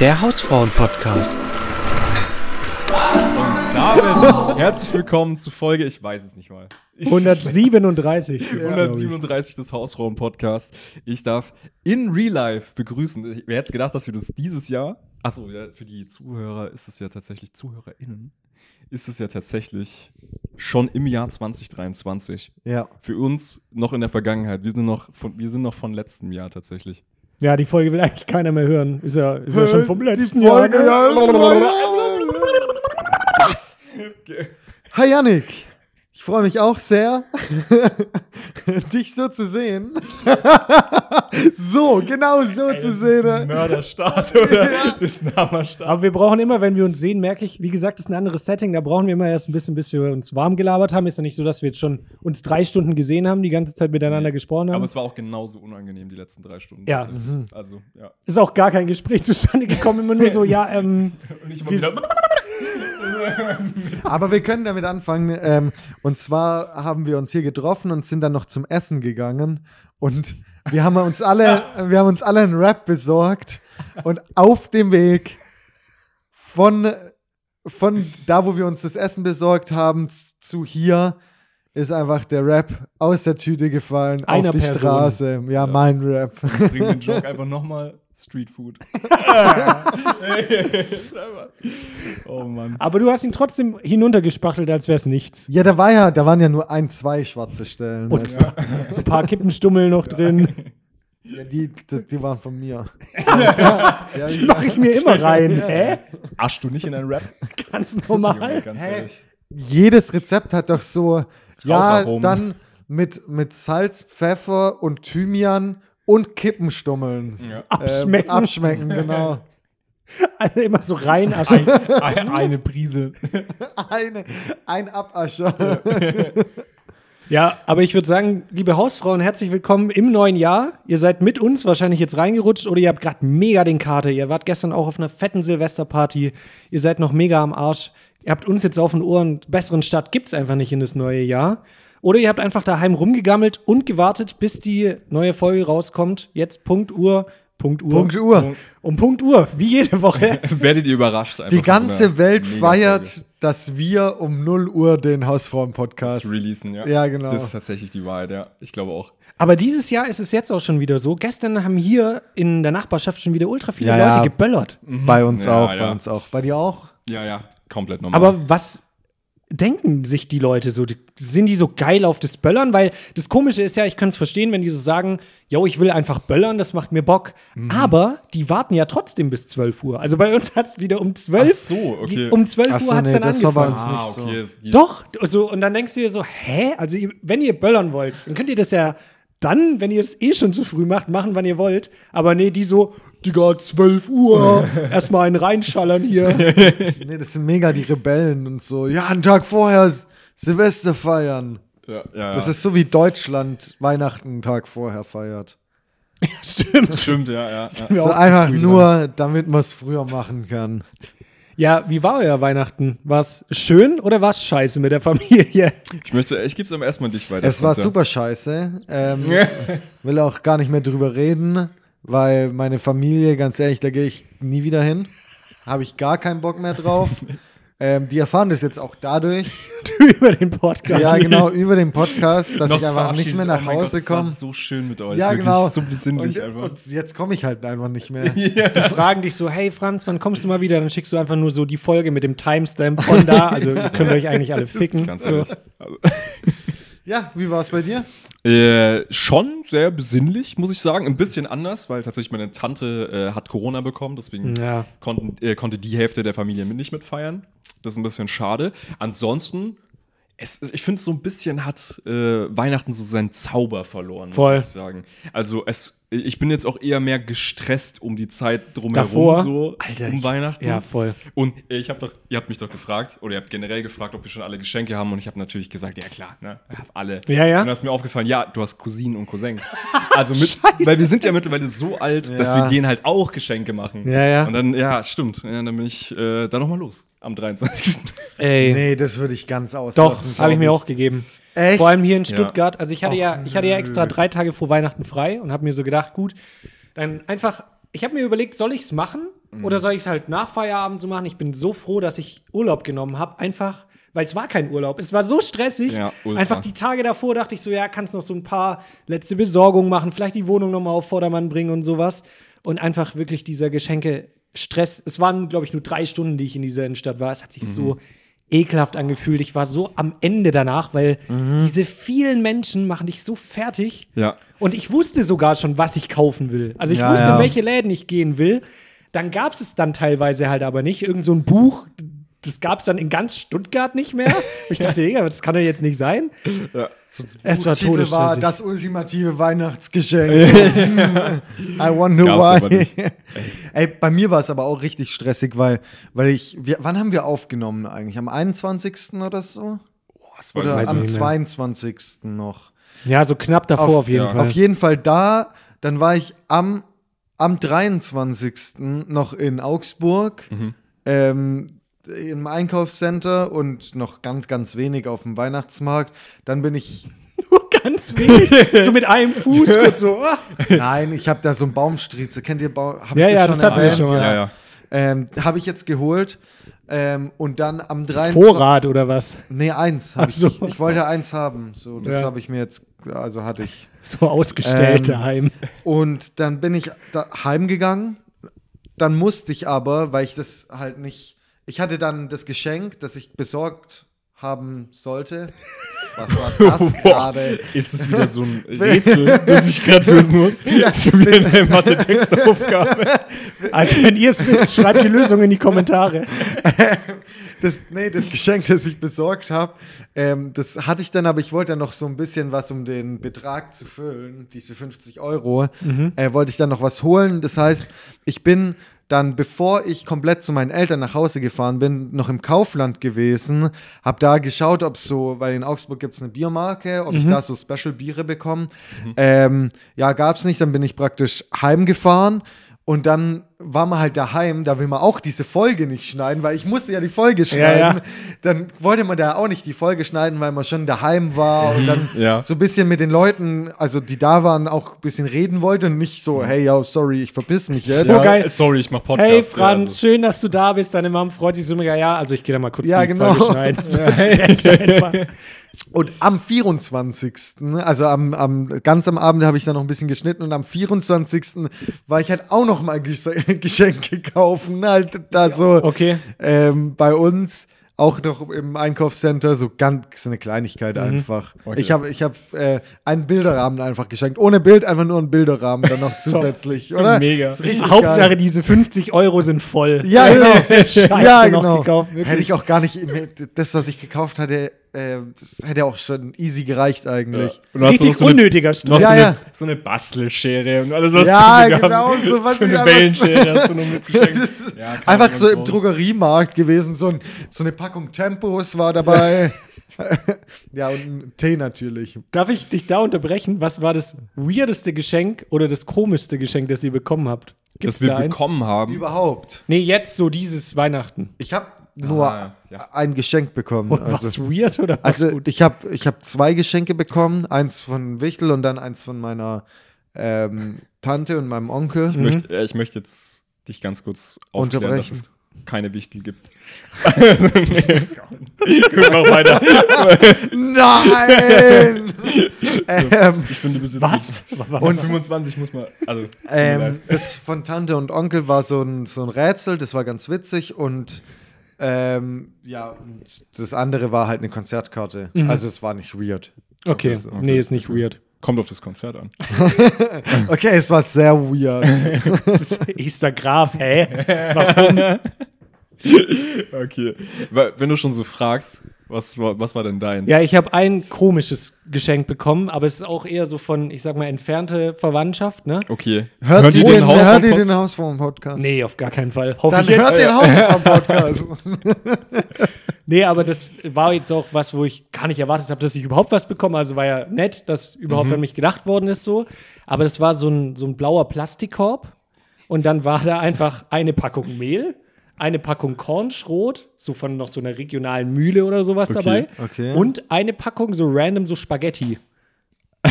Der Hausfrauen-Podcast. Damit herzlich willkommen zu Folge, ich weiß es nicht mal. Ich- 137. ist, glaub ich. 137 des Hausfrauen-Podcast. Ich darf in Real Life begrüßen. Wer hätte gedacht, dass wir das dieses Jahr, achso, ja, für die Zuhörer ist es ja tatsächlich, ZuhörerInnen, ist es ja tatsächlich schon im Jahr 2023. Ja. Für uns noch in der Vergangenheit. Wir sind noch von, wir sind noch von letztem Jahr tatsächlich. Ja, die Folge will eigentlich keiner mehr hören. Ist ja, ist ja schon vom Die letzten Folge, Jahr. ne? ja. Hi Yannick, ich freue mich auch sehr, dich so zu sehen. so, genau so zu sehen. Mörderstart oder das ist ein Hammerstart. Aber wir brauchen immer, wenn wir uns sehen, merke ich, wie gesagt, das ist ein anderes Setting. Da brauchen wir immer erst ein bisschen, bis wir uns warm gelabert haben. Ist ja nicht so, dass wir jetzt schon uns drei Stunden gesehen haben, die ganze Zeit miteinander gesprochen haben. Aber es war auch genauso unangenehm die letzten drei Stunden. Ja. tatsächlich. Also, ja. ist auch gar kein Gespräch zustande gekommen. Immer nur so, ja, ähm, Und ich immer wieder. Aber wir können damit anfangen. Ähm, und zwar haben wir uns hier getroffen und sind dann noch zum Essen gegangen. Und wir haben uns alle, wir haben uns alle einen Rap besorgt. Und auf dem Weg von, von da, wo wir uns das Essen besorgt haben, zu hier, ist einfach der Rap aus der Tüte gefallen Einer auf die Person. Straße. Ja, mein Rap. Bring den Joke einfach nochmal. Street Food. oh Mann. aber du hast ihn trotzdem hinuntergespachtelt, als wäre es nichts. Ja, da war ja, da waren ja nur ein, zwei schwarze Stellen. Und weißt du. so ein paar Kippenstummel noch drin. Ja, die, das, die waren von mir. ja, Die mache ich mir immer rein. Hä? Aschst du nicht in einen Rap? Ganz Junge, normal. ganz Hä? ehrlich. Jedes Rezept hat doch so, ja, dann mit, mit Salz, Pfeffer und Thymian und Kippenstummeln. Ja. Abschmecken. Ähm, abschmecken, genau. Alle immer so rein. Also, Ein, ein, eine Prise. Eine, ein Abascher. ja, aber ich würde sagen, liebe Hausfrauen, herzlich willkommen im neuen Jahr. Ihr seid mit uns wahrscheinlich jetzt reingerutscht oder ihr habt gerade mega den Kater. Ihr wart gestern auch auf einer fetten Silvesterparty. Ihr seid noch mega am Arsch. Ihr habt uns jetzt auf den Ohren. Besseren Start gibt's einfach nicht in das neue Jahr. Oder ihr habt einfach daheim rumgegammelt und gewartet, bis die neue Folge rauskommt. Jetzt Punkt Uhr. Punkt Uhr. Punkt Uhr. Um Punkt Uhr, wie jede Woche. Werdet ihr überrascht. einfach Die ganze Welt feiert, dass wir um 0 Uhr den Hausfrauen-Podcast. Releasen, ja. Ja, genau. Das ist tatsächlich die Wahrheit, ja. Ich glaube auch. Aber dieses Jahr ist es jetzt auch schon wieder so. Gestern haben hier in der Nachbarschaft schon wieder ultra viele Ja, Leute ja. geböllert. Bei uns Ja, auch, ja. bei uns auch. Bei dir auch? Ja, ja. Komplett normal. Aber was denken sich die Leute so? Sind die so geil auf das Böllern? Weil das Komische ist ja, ich kann es verstehen, wenn die so sagen, yo, ich will einfach böllern, das macht mir Bock. Mhm. Aber die warten ja trotzdem bis 12 Uhr. Also bei uns hat es wieder um 12 Ach so, okay. die- Um 12 Ach Uhr so, hat es nee, dann das war bei angefangen. uns ah, nicht so. okay. die- Doch, also, und dann denkst du dir so, hä? Also, wenn ihr böllern wollt, dann könnt ihr das ja dann, wenn ihr es eh schon zu früh macht, machen, wann ihr wollt. Aber nee, die so, Digga, 12 Uhr, erstmal einen reinschallern hier. Nee, das sind mega die Rebellen und so. Ja, einen Tag vorher Silvester feiern. Ja, ja, Das ja. ist so wie Deutschland Weihnachten einen Tag vorher feiert. Stimmt. Stimmt, ja, ja. ja. So einfach nur, damit man es früher machen kann. Ja, wie war euer Weihnachten? War es schön oder war es scheiße mit der Familie? Ich möchte, ich gebe es am ersten Mal dich weiter. Es war super scheiße. Ähm, will auch gar nicht mehr drüber reden, weil meine Familie, ganz ehrlich, da gehe ich nie wieder hin. Habe ich gar keinen Bock mehr drauf. Ähm, die erfahren das jetzt auch dadurch. Über den Podcast. Ja, genau, über den Podcast, dass ich einfach nicht mehr nach oh mein Gott, Hause komme. so schön mit euch. Ja, wirklich genau. So besinnlich und, einfach. und jetzt komme ich halt einfach nicht mehr. Sie fragen dich so, hey Franz, wann kommst du mal wieder? Dann schickst du einfach nur so die Folge mit dem Timestamp von da. Also ihr könnt euch eigentlich alle ficken. Ganz so. Also, Ja, wie war es bei dir? Äh, schon sehr besinnlich, muss ich sagen. Ein bisschen anders, weil tatsächlich meine Tante äh, hat Corona bekommen, deswegen Ja. konnten, äh, konnte die Hälfte der Familie mit nicht mitfeiern. Das ist ein bisschen schade. Ansonsten, es, ich finde, so ein bisschen hat äh, Weihnachten so seinen Zauber verloren, Voll. muss ich sagen. Also es, ich bin jetzt auch eher mehr gestresst um die Zeit drumherum, Davor? so Alter, um ich- Weihnachten. ja, voll. Und äh, ich habe doch, ihr habt mich doch gefragt, oder ihr habt generell gefragt, ob wir schon alle Geschenke haben. Und ich habe natürlich gesagt, ja klar, ne, ich hab alle. Ja, ja. Und dann ist mir aufgefallen, ja, du hast Cousinen und Cousins. Also mit, weil wir sind ja mittlerweile so alt, dass Ja. wir denen halt auch Geschenke machen. Ja, ja. Und dann, ja, stimmt. Ja, dann bin ich äh, da nochmal los. Am 23. Ey, Nee, das würde ich ganz doch, auslassen. habe ich mir auch gegeben. Echt? Vor allem hier in Ja. Stuttgart. Also ich hatte Och, ja, ich hatte ja extra drei Tage vor Weihnachten frei und habe mir so gedacht, gut, dann einfach, ich habe mir überlegt, soll ich es machen? oder soll ich es halt nach Feierabend so machen? Ich bin so froh, dass ich Urlaub genommen habe. Einfach, weil es war kein Urlaub. Es war so stressig. Ja. Einfach die Tage davor dachte ich so, ja, kannst noch so ein paar letzte Besorgungen machen, vielleicht die Wohnung nochmal auf Vordermann bringen und sowas. Und einfach wirklich dieser Geschenke Stress. Es waren, glaube ich, nur drei Stunden, die ich in dieser Innenstadt war. Es hat sich so ekelhaft angefühlt. Ich war so am Ende danach, weil diese vielen Menschen machen dich so fertig. Ja. Und ich wusste sogar schon, was ich kaufen will. Also ich Ja, wusste, ja. in welche Läden ich gehen will. Dann gab es es dann teilweise halt aber nicht. Irgend so ein Buch, das gab es dann in ganz Stuttgart nicht mehr. ich dachte, Digga, das kann doch jetzt nicht sein. ja. Es war Titel war das ultimative Weihnachtsgeschenk. I wonder Gab's aber why. nicht. Ey, bei mir war es aber auch richtig stressig, weil, weil ich, wir, wann haben wir aufgenommen eigentlich? Am 21. oder so? Das Oder weiß ich am nicht mehr. 22. noch? Ja, so knapp davor auf, jeden ja. Fall. Auf jeden Fall da, dann war ich am, am 23. noch in Augsburg. Mhm. Ähm, im Einkaufscenter und noch ganz, ganz wenig auf dem Weihnachtsmarkt. Dann bin ich Nur ganz wenig. so mit einem Fuß kurz so. ah. Nein, ich habe da so einen Baumstriezel. Kennt ihr Baum? Hab ich Ja, ja, das hatten wir erwähnt? schon mal. Ja, ja. Ähm, habe ich jetzt geholt. Ähm, und dann am 23. Vorrat oder was? Nee, eins. So. ich, ich wollte eins haben. So, das Ja. habe ich mir jetzt, also hatte ich. So ausgestellt Ähm, daheim. Und dann bin ich da heimgegangen. Dann musste ich aber, weil ich das halt nicht. Ich hatte dann das Geschenk, das ich besorgt haben sollte. Was war das gerade? Ist es wieder so ein Rätsel, das ich gerade lösen muss? Ja. Schon wieder eine Mathe-Textaufgabe. Also, wenn ihr es wisst, schreibt die Lösung in die Kommentare. Das, nee, das Geschenk, das ich besorgt habe, ähm, das hatte ich dann, aber ich wollte dann noch so ein bisschen was, um den Betrag zu füllen, diese 50 Euro, äh, wollte ich dann noch was holen. Das heißt, ich bin dann, bevor ich komplett zu meinen Eltern nach Hause gefahren bin, noch im Kaufland gewesen, habe da geschaut, ob es so, weil in Augsburg gibt es eine Biermarke, ob ich da so Special-Biere bekomme. Ähm, ja, gab es nicht, dann bin ich praktisch heimgefahren. Und dann war man halt daheim, da will man auch diese Folge nicht schneiden, weil ich musste ja die Folge schneiden. Ja, ja. Dann wollte man da auch nicht die Folge schneiden, weil man schon daheim war und dann Ja. so ein bisschen mit den Leuten, also die da waren, auch ein bisschen reden wollte und nicht so, hey, ja, sorry, ich verpiss mich jetzt. Ja. geil. Sorry, ich mach Podcast. Hey Franz, Ja, also. schön, dass du da bist. Deine Mom freut sich so mega. Ja, also ich gehe da mal kurz Ja, die genau. Folge schneiden. Und am 24., also am, am ganz am Abend habe ich dann noch ein bisschen geschnitten und am 24. war ich halt auch noch mal Ges Geschenke kaufen, halt da so Okay. ähm, bei uns auch noch im Einkaufscenter so ganz so eine Kleinigkeit einfach. Okay. Ich habe ich habe äh, einen Bilderrahmen einfach geschenkt, ohne Bild einfach nur einen Bilderrahmen dann noch zusätzlich, oder? Mega. Hauptsache, geil. diese 50 Euro sind voll. Ja, genau. Scheiße ja, genau. gekauft, hätte ich auch gar nicht, das, was ich gekauft hatte, äh, das hätte auch schon easy gereicht eigentlich. Du Richtig so eine, unnötiger hast Stress. Ja, so, ja. eine, so eine Bastelschere und alles, was Ja, du so genau, so was so eine einfach- Wellenschere hast du noch mitgeschenkt. Ja, Einfach so im. Drogeriemarkt gewesen, so, ein, so eine Packung Tempos war dabei. ja, und ein Tee natürlich. Darf ich dich da unterbrechen? Was war das weirdeste Geschenk oder das komischste Geschenk, das ihr bekommen habt? Gibt's Das wir da eins? bekommen haben. Überhaupt. Nee, jetzt so dieses Weihnachten. Ich habe nur Ah, ja. ein Geschenk bekommen. Und also was weird oder was also gut? ich habe ich hab zwei Geschenke bekommen. Eins von Wichtel und dann eins von meiner ähm, Tante und meinem Onkel. Ich, möchte, äh, ich möchte jetzt dich ganz kurz aufklären, dass es keine Wichtel gibt. also, nee. Guck noch weiter. Nein! ähm, Ich finde, bis jetzt Was? Und 25 muss man. Also, ähm, das von Tante und Onkel war so ein, so ein Rätsel, das war ganz witzig und ähm, ja, und das andere war halt eine Konzertkarte. Also es war nicht weird. Okay, Okay. nee, ist nicht weird. Kommt auf das Konzert an. Okay, es war sehr weird. Das ist Easter Graf, hä? Warum? Okay. Weil, wenn du schon so fragst, was, war- was war denn deins? Ja, ich habe ein komisches Geschenk bekommen, aber es ist auch eher so von, ich sag mal, entfernte Verwandtschaft, ne? Okay. Hört Hören ihr den, Haus hört vom ihr den Hausform-Podcast? Nee, auf gar keinen Fall. Hoffe Dann ich hört den Hausform-Podcast. Nee, aber das war jetzt auch was, wo ich gar nicht erwartet habe, dass ich überhaupt was bekomme. Also war ja nett, dass überhaupt an mich gedacht worden ist so. Aber das war so ein, so ein blauer Plastikkorb. Und dann war da einfach eine Packung Mehl, eine Packung Kornschrot, so von noch so einer regionalen Mühle oder sowas Okay, dabei. okay. Und eine Packung so random so Spaghetti.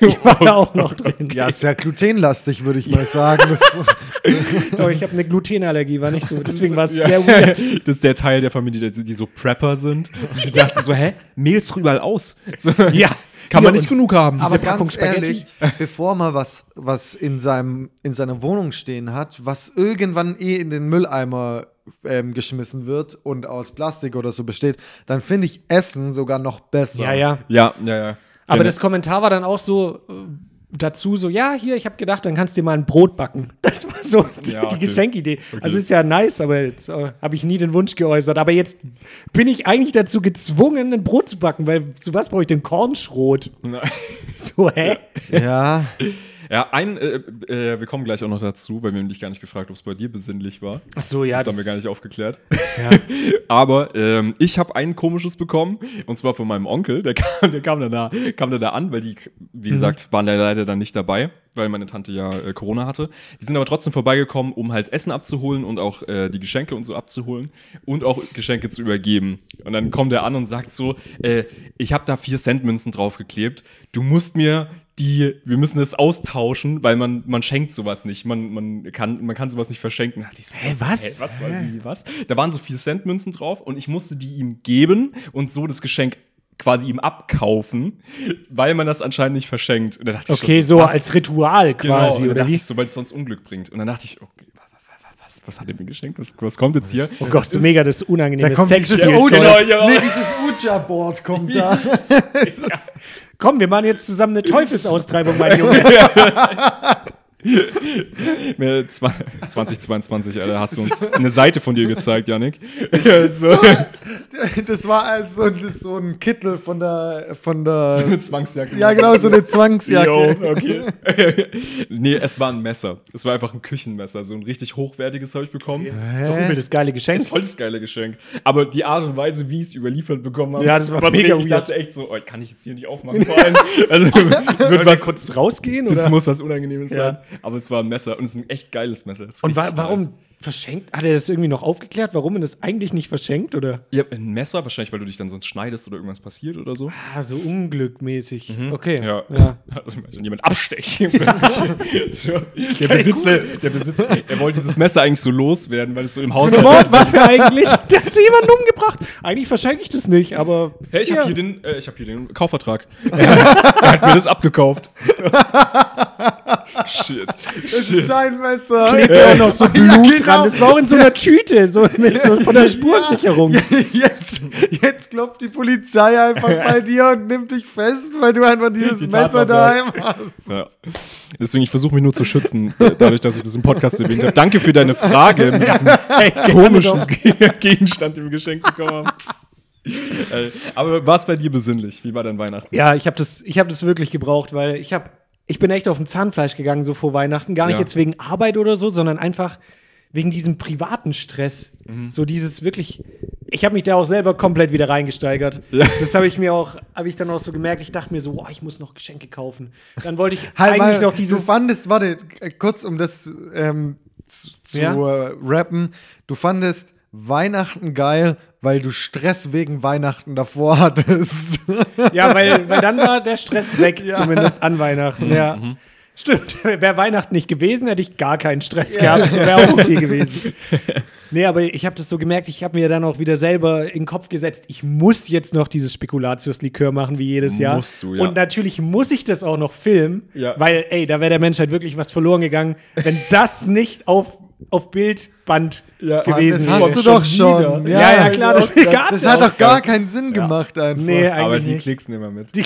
Die war da auch noch drin. ja, sehr glutenlastig, würde ich mal sagen. Das, Aber ich habe eine Glutenallergie, war nicht so. Deswegen war es Ja. sehr weird. Das ist der Teil der Familie, die, die so Prepper sind. Die dachten so, hä, Mehl ist überall aus. So, Ja. Kann man Ja, nicht genug haben. Aber Packung ganz ehrlich, bevor man was, was in, seinem, in seiner Wohnung stehen hat, was irgendwann eh in den Mülleimer ähm, geschmissen wird und aus Plastik oder so besteht, dann finde ich Essen sogar noch besser. Ja, ja. Ja, ja, ja. Aber Denn- das Kommentar war dann auch so äh, dazu so, ja, hier, ich habe gedacht, dann kannst du dir mal ein Brot backen. Das war so die, Ja, okay. die Geschenkidee. Also ist ja nice, aber jetzt äh, habe ich nie den Wunsch geäußert. Aber jetzt bin ich eigentlich dazu gezwungen, ein Brot zu backen, weil zu was brauche ich denn Kornschrot? So, hä? Ja, Ja, ein, äh, äh, wir kommen gleich auch noch dazu, weil wir haben dich gar nicht gefragt, ob es bei dir besinnlich war. Ach so, ja. das, haben wir gar nicht aufgeklärt. Aber ähm, ich habe ein komisches bekommen, und zwar von meinem Onkel. Der kam, der kam, dann, da, kam dann da an, weil die, wie gesagt, waren da leider dann nicht dabei, weil meine Tante ja äh, Corona hatte. Die sind aber trotzdem vorbeigekommen, um halt Essen abzuholen und auch äh, die Geschenke und so abzuholen und auch Geschenke zu übergeben. Und dann kommt er an und sagt so: äh, Ich habe da vier Cent Münzen draufgeklebt. Du musst mir die, wir müssen das austauschen, weil man, man schenkt sowas nicht. Man, man, kann, man kann sowas nicht verschenken. Da ich so, Hä, was? Hä, was, war, wie, was? Da waren so vier Cent Münzen drauf und ich musste die ihm geben und so das Geschenk quasi ihm abkaufen, weil man das anscheinend nicht verschenkt. Okay, so was? als Ritual Genau, quasi, und dann oder dachte wie? ich so, weil es sonst Unglück bringt. Und dann dachte ich, okay, was, was hat er mir geschenkt? Was, was kommt jetzt hier? Oh Gott, so Das- mega das unangenehme da kommt dieses Sexspielzeug. Uja- ja. Nee, dieses Uja-Board kommt da. Komm, wir machen jetzt zusammen eine Teufelsaustreibung, mein Junge. Mir zwa- 2022, Alter, hast du uns eine Seite von dir gezeigt, Janik. so, Das war also das so ein Kittel von der, von der eine Zwangsjacke. ja genau, so eine Zwangsjacke. Jo, okay. nee, es war ein Messer. Es war einfach ein Küchenmesser. So ein richtig hochwertiges habe ich bekommen. So übel das geile Geschenk. Voll das geile Geschenk. Aber die Art und Weise, wie ich es überliefert bekommen habe, Ja, das war was mega Ich weird. dachte echt so, oh, kann ich jetzt hier nicht aufmachen vor allem. Also, wird was, kurz rausgehen? das oder? muss was Unangenehmes Ja. sein. Aber es war ein Messer und es ist ein echt geiles Messer. Und wa warum nice. verschenkt? Hat er das irgendwie noch aufgeklärt, warum man das eigentlich nicht verschenkt? Oder? Ja, ein Messer, wahrscheinlich, weil du dich dann sonst schneidest oder irgendwas passiert oder so. Ah, so unglückmäßig. Okay. Ja. ja. Also, jemand abstechen. plötzlich. so. Der Besitzer, der Besitzer, er wollte dieses Messer eigentlich so loswerden, weil es so im So eine. Mordwaffe eigentlich. Der hat so jemanden umgebracht. Eigentlich verschenke ich das nicht, aber. Hey, ich Ja. habe hier, den, äh, ich hab hier den Kaufvertrag. er, er hat mir das abgekauft. Shit. Das ist Shit. sein Messer. Klebt ja auch noch so Blut Ja, genau. dran. Das war auch in so einer Tüte, so, mit so von der Spurensicherung. Ja, jetzt, jetzt klopft die Polizei einfach bei dir und nimmt dich fest, weil du einfach dieses Die Messer daheim hast. Ja. Deswegen, ich versuche mich nur zu schützen, äh, dadurch, dass ich das im Podcast erwähnt habe. Danke für deine Frage mit diesem komischen Gegenstand, den wir geschenkt bekommen haben. Äh, Aber war es bei dir besinnlich? Wie war dein Weihnachten? Ja, ich habe das, ich hab das wirklich gebraucht, weil ich habe, ich bin echt auf dem Zahnfleisch gegangen so vor Weihnachten. Gar nicht Ja. jetzt wegen Arbeit oder so, sondern einfach wegen diesem privaten Stress. Mhm. So dieses wirklich, ich habe mich da auch selber komplett wieder reingesteigert. Ja. Das habe ich mir auch, habe ich dann auch so gemerkt. Ich dachte mir so, boah, ich muss noch Geschenke kaufen. Dann wollte ich Halt eigentlich mal, noch du dieses. fandest, warte, äh, kurz um das ähm, zu, zu Ja? äh, rappen, du fandest Weihnachten geil, weil du Stress wegen Weihnachten davor hattest. Ja, weil, weil dann war der Stress weg, Ja. zumindest an Weihnachten. Ja. Mhm. Stimmt, wäre Weihnachten nicht gewesen, hätte ich gar keinen Stress gehabt. Das wäre auch okay gewesen. Nee, aber ich habe das so gemerkt, ich habe mir dann auch wieder selber in den Kopf gesetzt, ich muss jetzt noch dieses Spekulatius-Likör machen, wie jedes Jahr. Musst du, ja. Und natürlich muss ich das auch noch filmen, Ja. weil, ey, da wäre der Menschheit wirklich was verloren gegangen, wenn das nicht auf, auf Bildband Ja, gewesen das hast du Schon doch schon. wieder. Ja, ja, klar, das Das ja hat auch. doch gar keinen Sinn gemacht einfach. Nee, Aber die nicht. Klicks nehmen wir mit. Die,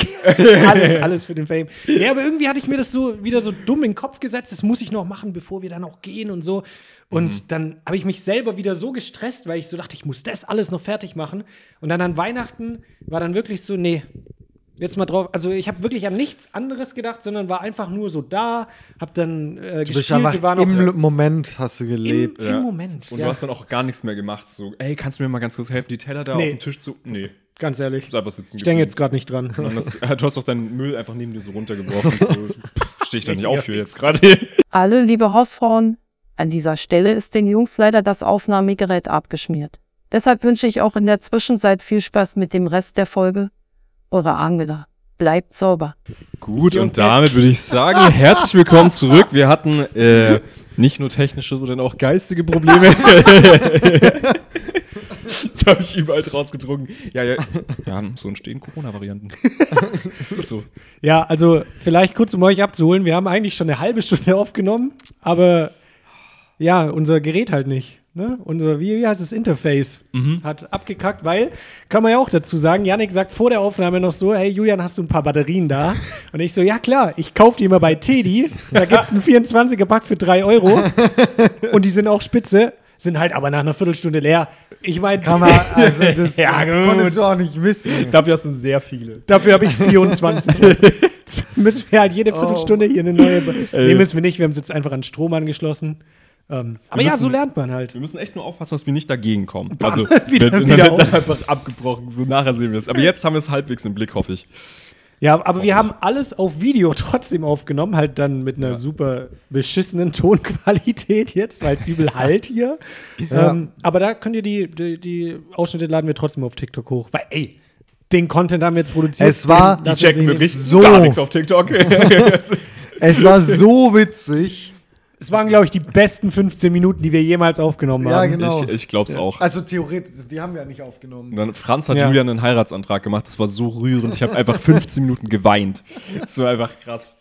alles, alles für den Fame. Ja, aber irgendwie hatte ich mir das so wieder so dumm in den Kopf gesetzt, das muss ich noch machen, bevor wir dann auch gehen und so. Und dann habe ich mich selber wieder so gestresst, weil ich so dachte, ich muss das alles noch fertig machen. Und dann an Weihnachten war dann wirklich so, nee, jetzt mal drauf. Also ich habe wirklich an nichts anderes gedacht, sondern war einfach nur so da, habe dann äh, du bist gespielt, einfach wir waren im auch Moment hast du gelebt. im Ja. Moment. Und ja, du hast dann auch gar nichts mehr gemacht. So, ey, kannst du mir mal ganz kurz helfen, die Teller da Nee. auf dem Tisch zu. Nee, ganz ehrlich. ist einfach sitzen. Ich denke jetzt gerade nicht dran. Das, du hast doch deinen Müll einfach neben dir so runtergeworfen. So, Stehe ich da nicht auf für jetzt gerade. Alle liebe Hausfrauen, an dieser Stelle ist den Jungs leider das Aufnahmegerät abgeschmiert. Deshalb wünsche ich auch in der Zwischenzeit viel Spaß mit dem Rest der Folge. Eure Angela. Bleibt sauber. Gut, und damit würde ich sagen, herzlich willkommen zurück. Wir hatten äh, Nicht nur technische, sondern auch geistige Probleme. Jetzt habe ich überall draus getrunken. Ja, ja. Ja, so entstehen Corona-Varianten. So. Ja, also vielleicht kurz, um euch abzuholen. Wir haben eigentlich schon eine halbe Stunde aufgenommen, aber ja, unser Gerät halt nicht. Ne? Unser, wie, wie heißt das, Interface hat abgekackt, weil, kann man ja auch dazu sagen, Yannick sagt vor der Aufnahme noch so, hey Julian, hast du ein paar Batterien da? Und ich so, ja klar, ich kaufe die immer bei Teddy, da gibt es einen 24er-Pack für 3 Euro und die sind auch spitze, sind halt aber nach einer Viertelstunde leer. Ich meine, Kann man, also das Ja, gut. konntest du auch nicht wissen. Dafür hast du sehr viele. Dafür habe ich 24. Das müssen wir halt jede Viertelstunde hier eine neue. Nee, müssen wir nicht. Wir haben es jetzt einfach an Strom angeschlossen. Ähm, aber ja, müssen- so lernt man halt. Wir müssen echt nur aufpassen, dass wir nicht dagegen kommen. Also, Wieder- dann, wieder dann einfach abgebrochen. So nachher sehen wir es. Aber jetzt haben wir es halbwegs im Blick, hoffe ich. Ja, aber wir haben alles auf Video trotzdem aufgenommen, halt dann mit einer super beschissenen Tonqualität jetzt, weil es übel halt hier. Ja. Ähm, aber da könnt ihr die, die, die Ausschnitte laden wir trotzdem auf TikTok hoch. Weil, ey, den Content haben wir jetzt produziert. Es war- Den Die Checken wir wirklich so- gar nichts auf TikTok. Es war so witzig. Es waren, glaube ich, die besten 15 Minuten, die wir jemals aufgenommen Ja, haben. genau. Ich, ich glaube es auch. Also theoretisch, die haben wir ja nicht Und aufgenommen. dann Franz hat Ja. Julian einen Heiratsantrag gemacht. Das war so rührend. Ich habe einfach 15 Minuten geweint. Das war einfach krass.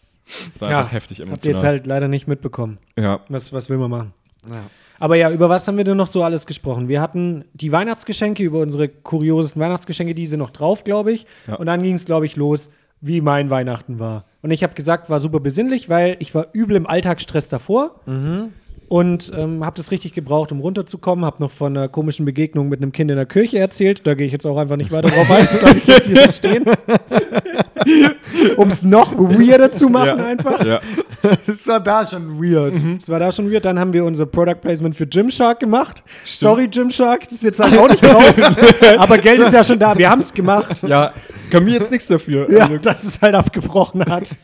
Das war Ja, einfach heftig Habt ihr emotional. jetzt halt leider nicht mitbekommen. ja. Was, was will man machen? Ja. Aber ja, über was haben wir denn noch so alles gesprochen? Wir hatten die Weihnachtsgeschenke, über unsere kuriosesten Weihnachtsgeschenke, die sind noch drauf, glaube ich. Ja. Und dann ging es, glaube ich, los, wie mein Weihnachten war. Und ich habe gesagt, war super besinnlich, weil ich war übel im Alltagsstress davor. Und ähm, habe das richtig gebraucht, um runterzukommen. Habe noch von einer komischen Begegnung mit einem Kind in der Kirche erzählt. Da gehe ich jetzt auch einfach nicht weiter drauf ein. Das lasse ich jetzt hier so stehen. um es noch weirder zu machen ja. einfach. Ja. Das war da schon weird. Das war da schon weird. Dann haben wir unser Product Placement für Gymshark gemacht. Sorry, Gymshark, das ist jetzt halt auch nicht drauf. Aber Geld ist ja schon da. Wir haben es gemacht. ja, kann mir jetzt nichts dafür. Ja, Also, dass es halt abgebrochen hat.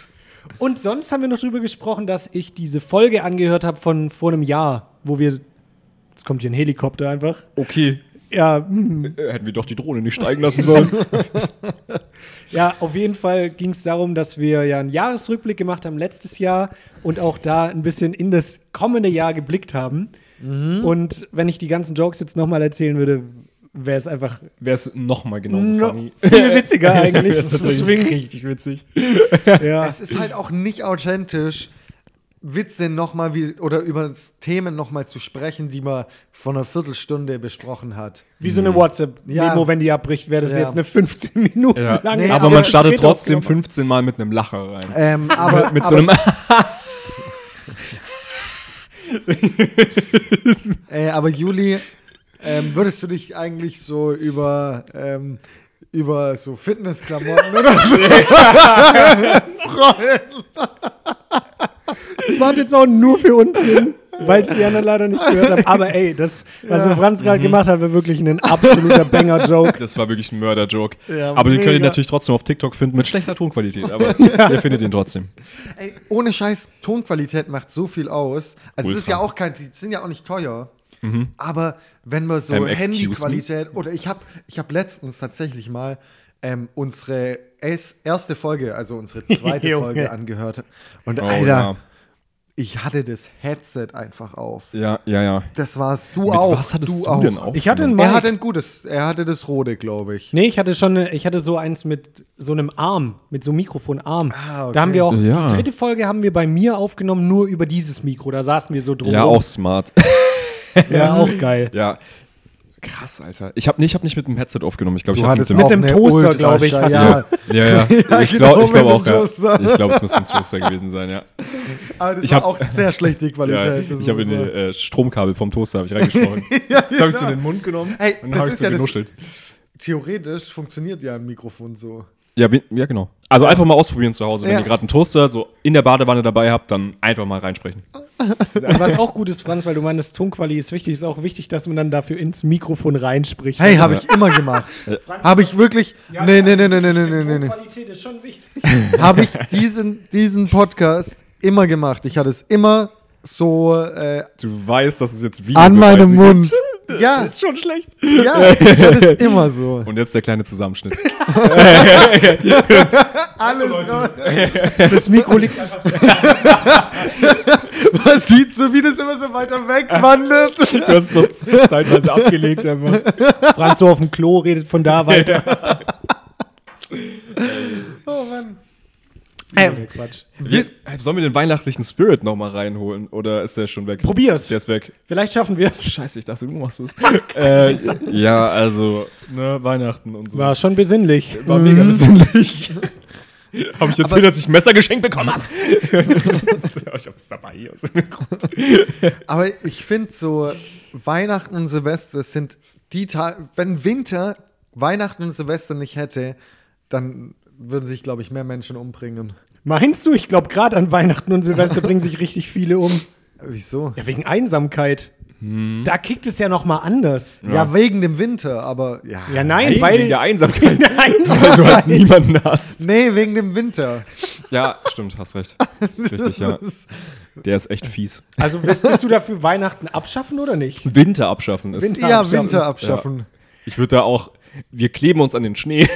Und sonst haben wir noch drüber gesprochen, dass ich diese Folge angehört habe von vor einem Jahr, wo wir. Jetzt kommt hier ein Helikopter einfach. okay. Ja, hm. Äh, Hätten wir doch die Drohne nicht steigen lassen sollen. Ja, auf jeden Fall ging es darum, dass wir ja einen Jahresrückblick gemacht haben letztes Jahr und auch da ein bisschen in das kommende Jahr geblickt haben. Und wenn ich die ganzen Jokes jetzt nochmal erzählen würde, wäre es einfach Wäre es nochmal genauso No, funny. viel witziger eigentlich. das ist richtig witzig. ja. Es ist halt auch nicht authentisch, Witze nochmal wie oder über das Themen nochmal zu sprechen, die man vor einer Viertelstunde besprochen hat. Wie so eine WhatsApp-Memo, Ja. wenn die abbricht, wäre das Ja. jetzt eine 15 Minuten Ja. lange. Nee, aber aber man startet trotzdem genommen. 15 Mal mit einem Lacher rein. Ähm, aber mit aber, so einem. äh, aber Juli, ähm, würdest du dich eigentlich so über ähm, über so Fitnessklamotten oder so freuen? Das macht jetzt auch nur für uns Sinn, weil es die anderen leider nicht gehört haben. Aber ey, das, was der Franz Mhm. gerade gemacht hat, war wirklich ein absoluter Banger-Joke. Das war wirklich ein Mörder-Joke. Ja, aber den könnt ihr natürlich trotzdem auf TikTok finden mit schlechter Tonqualität. Aber ihr findet ihn trotzdem. Ey, ohne Scheiß, Tonqualität macht so viel aus. Also das ist ja auch kein, die sind ja auch nicht teuer. Aber wenn man so Ähm, excuse Handyqualität oder ich habe ich hab letztens tatsächlich mal ähm, unsere erste Folge, also unsere zweite. Folge angehört und Oh, Alter, ich hatte das Headset einfach auf. ja. Ja, ja, ja. Das war's. Du Mit auch. was hattest du, auch. denn auf? Ich hatte ein Er hatte ein gutes, er hatte das rote, glaube ich. Nee, ich hatte schon, ich hatte so eins mit so einem Arm, mit so einem Mikrofonarm. Ah, okay. Da haben wir auch, Ja. die dritte Folge haben wir bei mir aufgenommen, nur über dieses Mikro. Da saßen wir so drum. Ja, auch smart. Ja, auch geil. ja. Krass, Alter. Ich habe nee, ich hab nicht mit dem Headset aufgenommen. Ich glaube, ich habe mit mit dem. Toaster, ultra glaub ich, hast ja. Ja, ja. Ja, ich genau, glaube ich mit glaub auch, ja. Ich glaube, es müsste ein Toaster gewesen sein, ja. Aber das Ich war hab- auch sehr schlecht, die ja Qualität. das ich habe in muss die äh, Stromkabel vom Toaster ich reingesprochen. Ja, Jetzt habe ich so genau. in den Mund genommen Hey, und das dann habe ich so ja das- genuschelt. Theoretisch funktioniert ja ein Mikrofon so. Ja, ja, genau. Also einfach mal ausprobieren zu Hause. Wenn Ja. ihr gerade einen Toaster so in der Badewanne dabei habt, dann einfach mal reinsprechen. Und was auch gut ist, Franz, weil du meinst, Tonquali ist wichtig, ist auch wichtig, dass man dann dafür ins Mikrofon reinspricht. Hey, habe ich immer gemacht. Habe ich wirklich. Nee, nee, nee, nee, nee, nee, nee, nee. Tonqualität ist schon wichtig. Habe ich diesen, diesen Podcast immer gemacht. Ich hatte es immer so äh, Du weißt, dass es jetzt wie an meinem Mund. Ja, Das ist schon schlecht. ja, hatte es immer so. Und jetzt der kleine Zusammenschnitt. Alles. Das Mikro liegt einfach Man sieht so, wie das immer so weiter weg wandert. Du hast so zeitweise abgelegt einfach. Franz so auf dem Klo redet von da weiter. Oh Mann. Ähm, Quatsch. Wir, sollen wir den weihnachtlichen Spirit nochmal reinholen? Oder ist der schon weg? Probier's. Der ist weg. Vielleicht schaffen wir es. Scheiße, ich dachte, du machst es. äh, ja, also, ne, Weihnachten und so. War schon besinnlich. War mega besinnlich. habe ich erzählt, dass ich ein Messer geschenkt bekommen habe? ich hab's dabei. Aus irgendeinem Grund. Aber ich finde so, Weihnachten und Silvester sind die Tage, wenn Winter Weihnachten und Silvester nicht hätte, dann würden sich, glaube ich, mehr Menschen umbringen. Meinst du? Ich glaube, gerade an Weihnachten und Silvester bringen sich richtig viele um. Wieso? Ja, wegen Einsamkeit. Da kickt es ja noch mal anders. Ja. wegen dem Winter, aber ja. Ja, nein, Nein, weil wegen der Einsamkeit. Nein, weil du halt niemanden hast. Nee, wegen dem Winter. Ja, stimmt, hast recht. Richtig, ja. Der ist echt fies. Also bist, bist du dafür Weihnachten abschaffen oder nicht? Winter abschaffen ist. Winter. Ja, abschaffen. Winter abschaffen. Ich würde da auch. Wir kleben uns an den Schnee.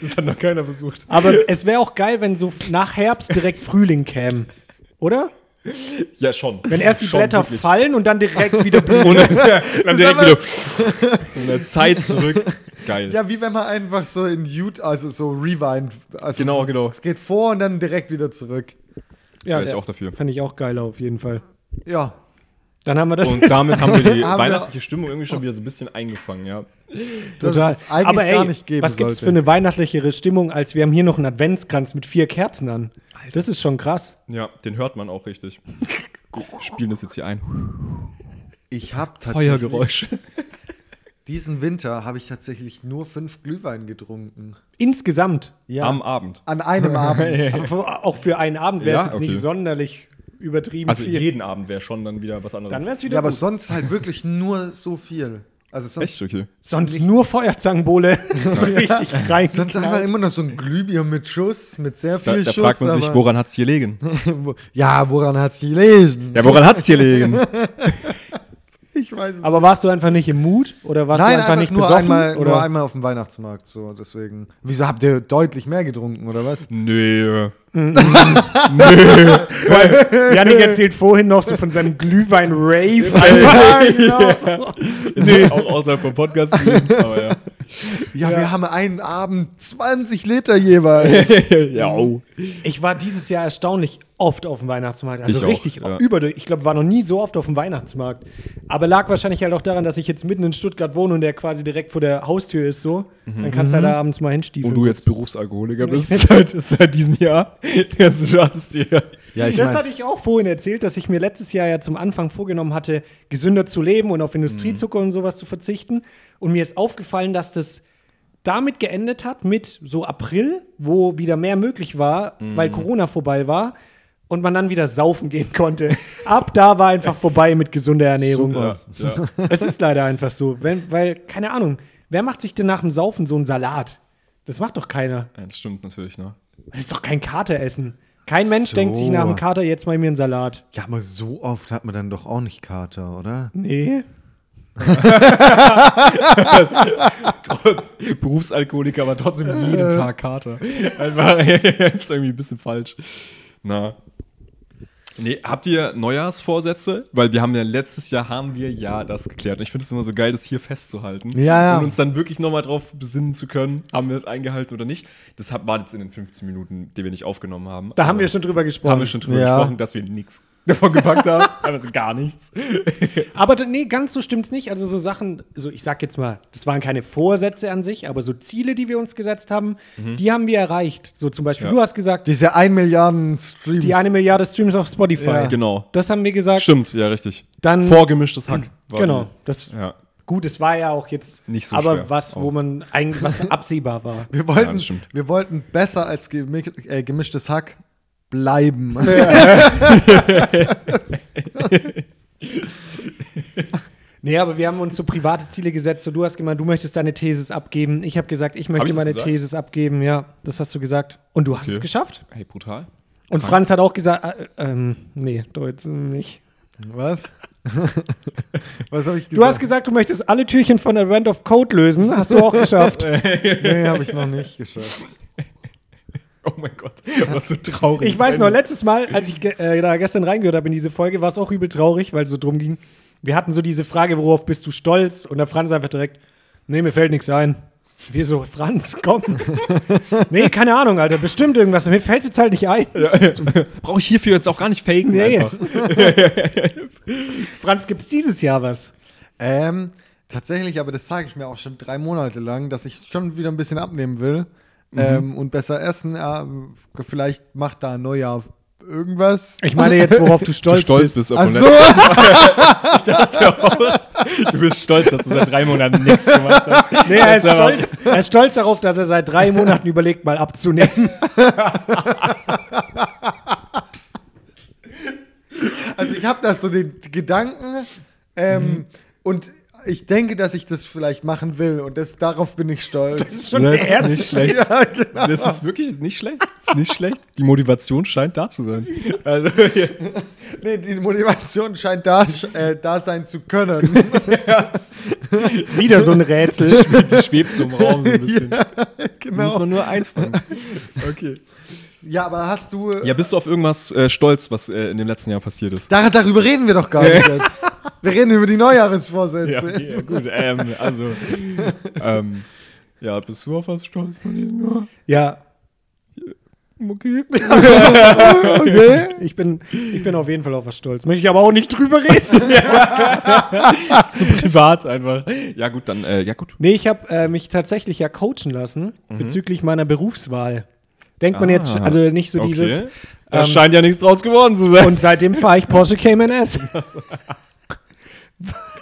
Das hat noch keiner versucht. Aber es wäre auch geil, wenn so nach Herbst direkt Frühling käme. Oder? Ja, schon. Wenn erst die Schon Blätter wirklich. fallen und dann direkt wieder blühen. Und dann, dann direkt wieder zu einer Zeit zurück. Geil. Ja, wie wenn man einfach so in Jute, also so rewind. Also Genau, so, genau. Es geht vor und dann direkt wieder zurück. Ja, Wäre ich auch dafür. Fände ich auch geiler auf jeden Fall. Ja. Dann haben wir das Und damit haben wir die Haben wir- weihnachtliche Stimmung irgendwie schon wieder so ein bisschen eingefangen, ja. Das total. es eigentlich Aber ey, gar nicht geben was gibt's für sollte. eine weihnachtlichere Stimmung, als wir haben hier noch einen Adventskranz mit vier Kerzen an. Das ist schon krass. Ja, den hört man auch richtig. Wir spielen das jetzt hier ein. Ich habe tatsächlich Feuergeräusch. diesen Winter habe ich tatsächlich nur fünf Glühwein getrunken. Insgesamt. Ja. Am Abend. An einem Abend. Aber für, auch für einen Abend wäre es Ja, jetzt okay. nicht sonderlich übertrieben Also viel. jeden Abend wäre schon dann wieder was anderes. Dann wäre es wieder Ja, aber gut. sonst halt wirklich nur so viel. Also sonst, Echt okay. Sonst nur Feuerzangenbowle. so richtig rein. sonst einfach immer noch so ein Glühbier mit Schuss, mit sehr Da, viel da Schuss. fragt man sich, aber- woran hat's hier liegen? ja, woran hat's gelesen? Ja, woran hat's hier liegen? Ich weiß es Aber warst du einfach nicht im Mut? Oder warst Nein, du einfach, nicht nur besoffen? einmal, oder? nur einmal auf dem Weihnachtsmarkt, so deswegen. Wieso habt ihr deutlich mehr getrunken oder was? Nee. Janik erzählt vorhin noch so von seinem Glühwein-Rave. Ja, genau. Ist jetzt auch außerhalb vom Podcast gewesen, aber ja. Ja, wir haben einen Abend 20 Liter jeweils. ja, oh. Ich war dieses Jahr erstaunlich oft auf dem Weihnachtsmarkt. Also Ich auch, richtig ja. überdurch. Ich glaube, war noch nie so oft auf dem Weihnachtsmarkt. Aber lag wahrscheinlich halt auch daran, dass ich jetzt mitten in Stuttgart wohne und der quasi direkt vor der Haustür ist so. Dann kannst du halt da abends mal hinstiefeln. Und du jetzt Berufsalkoholiker bist seit, seit diesem Jahr. Du hattest dir. Ja, ich das mein- hatte ich auch vorhin erzählt, dass ich mir letztes Jahr ja zum Anfang vorgenommen hatte, gesünder zu leben und auf Industriezucker und sowas zu verzichten. Und mir ist aufgefallen, dass das damit geendet hat mit so April, wo wieder mehr möglich war, weil Corona vorbei war und man dann wieder saufen gehen konnte. Ab da war einfach vorbei mit gesunder Ernährung. Ja, ja. Es ist leider einfach so, wenn, weil keine Ahnung, wer macht sich denn nach dem Saufen so einen Salat? Das macht doch keiner. ja, das stimmt natürlich, ne? Das ist doch kein Kateressen. Kein Mensch So. denkt sich nach dem Kater jetzt mal mir einen Salat. Ja, aber so oft hat man dann doch auch nicht Kater, oder? Nee. Berufsalkoholiker, aber trotzdem jeden Tag Kater. Einfach, ist irgendwie ein bisschen falsch. Na. Nee, habt ihr Neujahrsvorsätze? Weil wir haben ja letztes Jahr haben wir ja das geklärt. Und ich finde es immer so geil, das hier festzuhalten. Ja, ja. Und uns dann wirklich nochmal drauf besinnen zu können, haben wir es eingehalten oder nicht. Das war jetzt in den 15 Minuten, die wir nicht aufgenommen haben. Da haben wir schon drüber gesprochen. haben wir schon drüber Ja. gesprochen, dass wir nichts davon gepackt haben. Also gar nichts. Aber nee, ganz so stimmt's nicht. Also so Sachen, so ich sag jetzt mal, das waren keine Vorsätze an sich, aber so Ziele, die wir uns gesetzt haben, die haben wir erreicht. So zum Beispiel, Mhm. Ja. du hast gesagt, Diese 1 Milliarden Streams. die eine Milliarde Streams auf Spotify. Ja. Genau. Das haben wir gesagt. Stimmt, ja, richtig. Dann- Vorgemischtes Hack. war Genau. Das, Ja. Gut, es war ja auch jetzt Nicht so aber schwer. was, wo Auch. man eigentlich was absehbar war. wir, Ja, wollten, stimmt. wir wollten besser als gemi äh, gemischtes Hack bleiben. Nee, aber wir haben uns so private Ziele gesetzt. So, du hast gemeint, du möchtest deine Thesis abgeben. Ich habe gesagt, ich möchte meine gesagt? Thesis abgeben. Ja, das hast du gesagt. Und du hast Okay. es geschafft. Hey, brutal. Und Franz hat auch gesagt, äh, ähm, nee, jetzt nicht. Was? Was habe ich gesagt? Du hast gesagt, du möchtest alle Türchen von der Rand of Code lösen. Hast du auch geschafft. Nee, habe ich noch nicht geschafft. Oh mein Gott, was so traurig. Ich weiß noch, letztes Mal, als ich äh, da gestern reingehört habe in diese Folge, war es auch übel traurig, weil es so drum ging. Wir hatten so diese Frage, worauf bist du stolz? Und der Franz einfach direkt, nee, mir fällt nichts ein. Wir so, Franz, komm. nee, keine Ahnung, Alter, bestimmt irgendwas. Mir fällt es jetzt halt nicht ein. Brauche ich hierfür jetzt auch gar nicht faken Nee. einfach. Franz, gibt's dieses Jahr was? Ähm, tatsächlich, aber das sage ich mir auch schon drei Monate lang, dass ich schon wieder ein bisschen abnehmen will ähm, und besser essen. Ja, vielleicht macht da ein Neujahr irgendwas. Ich meine jetzt, worauf du Du stolz, stolz bist. bist Ach so, letzten- Du bist stolz, dass du seit drei Monaten nichts gemacht hast. Nee, er ist, Das stolz, er ist stolz darauf, dass er seit drei Monaten überlegt, mal abzunehmen. also ich habe da so den Gedanken ähm, und ich denke, dass ich das vielleicht machen will und das, darauf bin ich stolz. Das ist schon Das der ist erste nicht schlecht. ja, genau. Das ist wirklich nicht schlecht. Das ist nicht schlecht. Die Motivation scheint da zu sein. Also, Nee, die Motivation scheint da, äh, da sein zu können. ist wieder so ein Rätsel. die schwebt so im Raum so ein bisschen. Muss genau. man nur einfangen. Okay. Ja, aber hast du. Ja, bist du auf irgendwas äh, stolz, was äh, in dem letzten Jahr passiert ist? Dar darüber reden wir doch gar nicht jetzt. Wir reden über die Neujahresvorsätze. Ja, okay, ja, gut. Ähm, also, ähm, ja, bist du auf was stolz von diesem Jahr? Ja, Okay. Okay. ich bin, ich bin auf jeden Fall auf was stolz. Möchte ich aber auch nicht drüber reden. Zu privat einfach. Ja, gut, dann, äh, ja, gut. nee, ich habe äh, mich tatsächlich ja coachen lassen bezüglich meiner Berufswahl. Denkt man jetzt, Ah, also nicht so dieses. Da ähm, scheint ja nichts draus geworden zu sein. Und seitdem fahre ich Porsche Cayman S.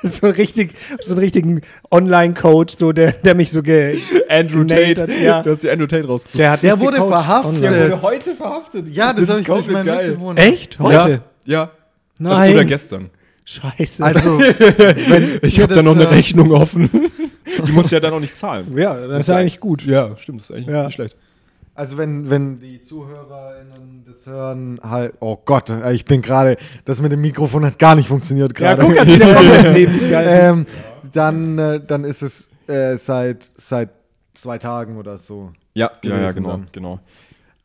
so, ein richtig, so einen richtigen Online-Coach, so, der, der mich so ge. Andrew Tate. hat, ja. Du hast die Andrew Tate rausgesucht. Der, hat Der wurde gecoacht verhaftet. Der wurde heute verhaftet. Ja, das, Das ist ich geil. Mitbewohner. Echt? Heute? Ja. Nein. Also, oder gestern. Scheiße. Also, wenn Ich habe da das noch eine hört- Rechnung offen. Die muss ja dann auch nicht zahlen. ja, das ist ja eigentlich gut. Ja, stimmt, das ist eigentlich Ja. nicht schlecht. Also wenn, wenn die ZuhörerInnen das hören, halt, oh Gott, ich bin gerade, das mit dem Mikrofon hat gar nicht funktioniert Ja, gerade. guck, als wieder ähm, dann, äh, dann ist es äh, seit, seit zwei Tagen oder so. Ja, ja, ja, genau, dann. genau.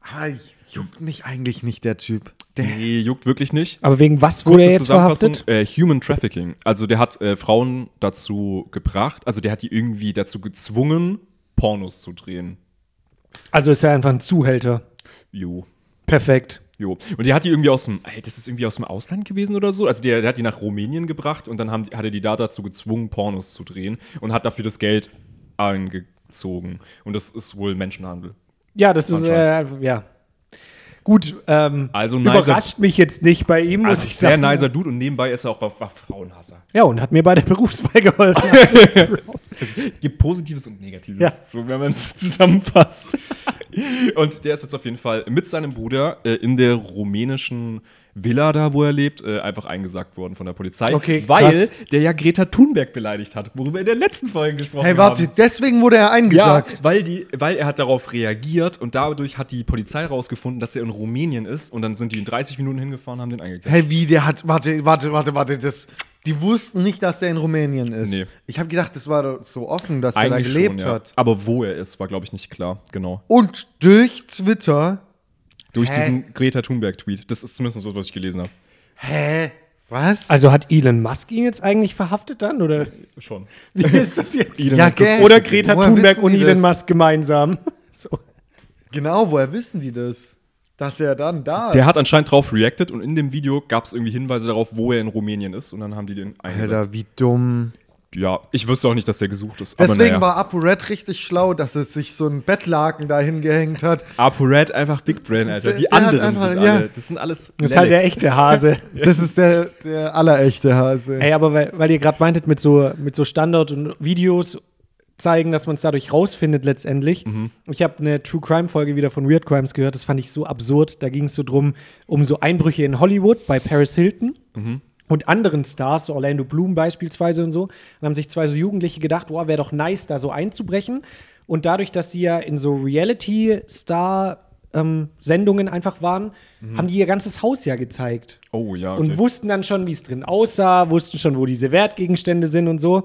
Ah, ich- juckt mich eigentlich nicht der Typ. Der, Nee, juckt wirklich nicht. Aber wegen was wurde Kurze er jetzt verhaftet? äh, Human Trafficking. Also der hat äh, Frauen dazu gebracht, also der hat die irgendwie dazu gezwungen, Pornos zu drehen. Also ist er einfach ein Zuhälter. Jo. Perfekt. Jo. Und der hat die irgendwie aus dem, ey, das ist irgendwie aus dem Ausland gewesen oder so. Also der, der hat die nach Rumänien gebracht und dann haben, hat er die da dazu gezwungen, Pornos zu drehen und hat dafür das Geld eingezogen. Und das ist wohl Menschenhandel. Ja, das ist, äh, ja. Gut, ähm, Also überrascht mich jetzt nicht bei ihm, muss Also ich sehr sagen. nicer Dude und nebenbei ist er auch war Frauenhasser. Ja, und hat mir bei der Berufswahl geholfen. gibt Positives und Negatives, Ja. so wenn man es zusammenfasst. Und der ist jetzt auf jeden Fall mit seinem Bruder äh, in der rumänischen Villa da, wo er lebt, äh, einfach eingesagt worden von der Polizei, Okay, weil krass. der ja Greta Thunberg beleidigt hat, worüber wir in der letzten Folge gesprochen hey, haben. warte, deswegen wurde er Ja, eingesagt. weil, die, weil er hat darauf reagiert und dadurch hat die Polizei rausgefunden, dass er in Rumänien ist und dann sind die in 30 Minuten hingefahren und haben den eingekriegt. Hey, wie, der hat, warte, warte, warte, warte, das, die wussten nicht, dass der in Rumänien ist. Nee. Ich habe gedacht, das war so offen, dass er da Eigentlich gelebt schon, ja. hat. Aber wo er ist, war, glaube ich, nicht klar. Genau. Und durch Twitter, Durch Hä? diesen Greta Thunberg-Tweet. Das ist zumindest das, was ich gelesen habe. hä, was? Also hat Elon Musk ihn jetzt eigentlich verhaftet dann? Oder Schon. wie ist das jetzt? Elon Ja, gell. Oder Greta Woher Thunberg und Elon das? Musk gemeinsam? So. genau, woher wissen die das? Dass er dann da Der hat anscheinend drauf reacted und in dem Video gab es irgendwie Hinweise darauf, wo er in Rumänien ist und dann haben die den eingesagt. Alter, wie dumm. Ja, ich wüsste auch nicht, dass der gesucht ist. Deswegen aber naja. war ApoRed richtig schlau, dass er sich so ein Bettlaken dahin gehängt hat. ApoRed einfach Big Brain, Alter. Die Der anderen einfach- sind ja. alle, das sind alles Das ist halt der echte Hase. Das ist der, der allerechte Hase. Ey, aber weil, weil ihr gerade meintet, mit so, mit so Standard- und Videos zeigen, dass man es dadurch rausfindet letztendlich. Ich habe eine True Crime-Folge wieder von Weird Crimes gehört, das fand ich so absurd. Da ging es so drum, um so Einbrüche in Hollywood bei Paris Hilton. Und anderen Stars, so Orlando Bloom beispielsweise und so, dann haben sich zwei so Jugendliche gedacht, boah, wäre doch nice, da so einzubrechen. Und dadurch, dass sie ja in so Reality-Star-Sendungen einfach waren, haben die ihr ganzes Haus ja gezeigt Oh ja, okay. und wussten dann schon, wie es drin aussah, wussten schon, wo diese Wertgegenstände sind und so.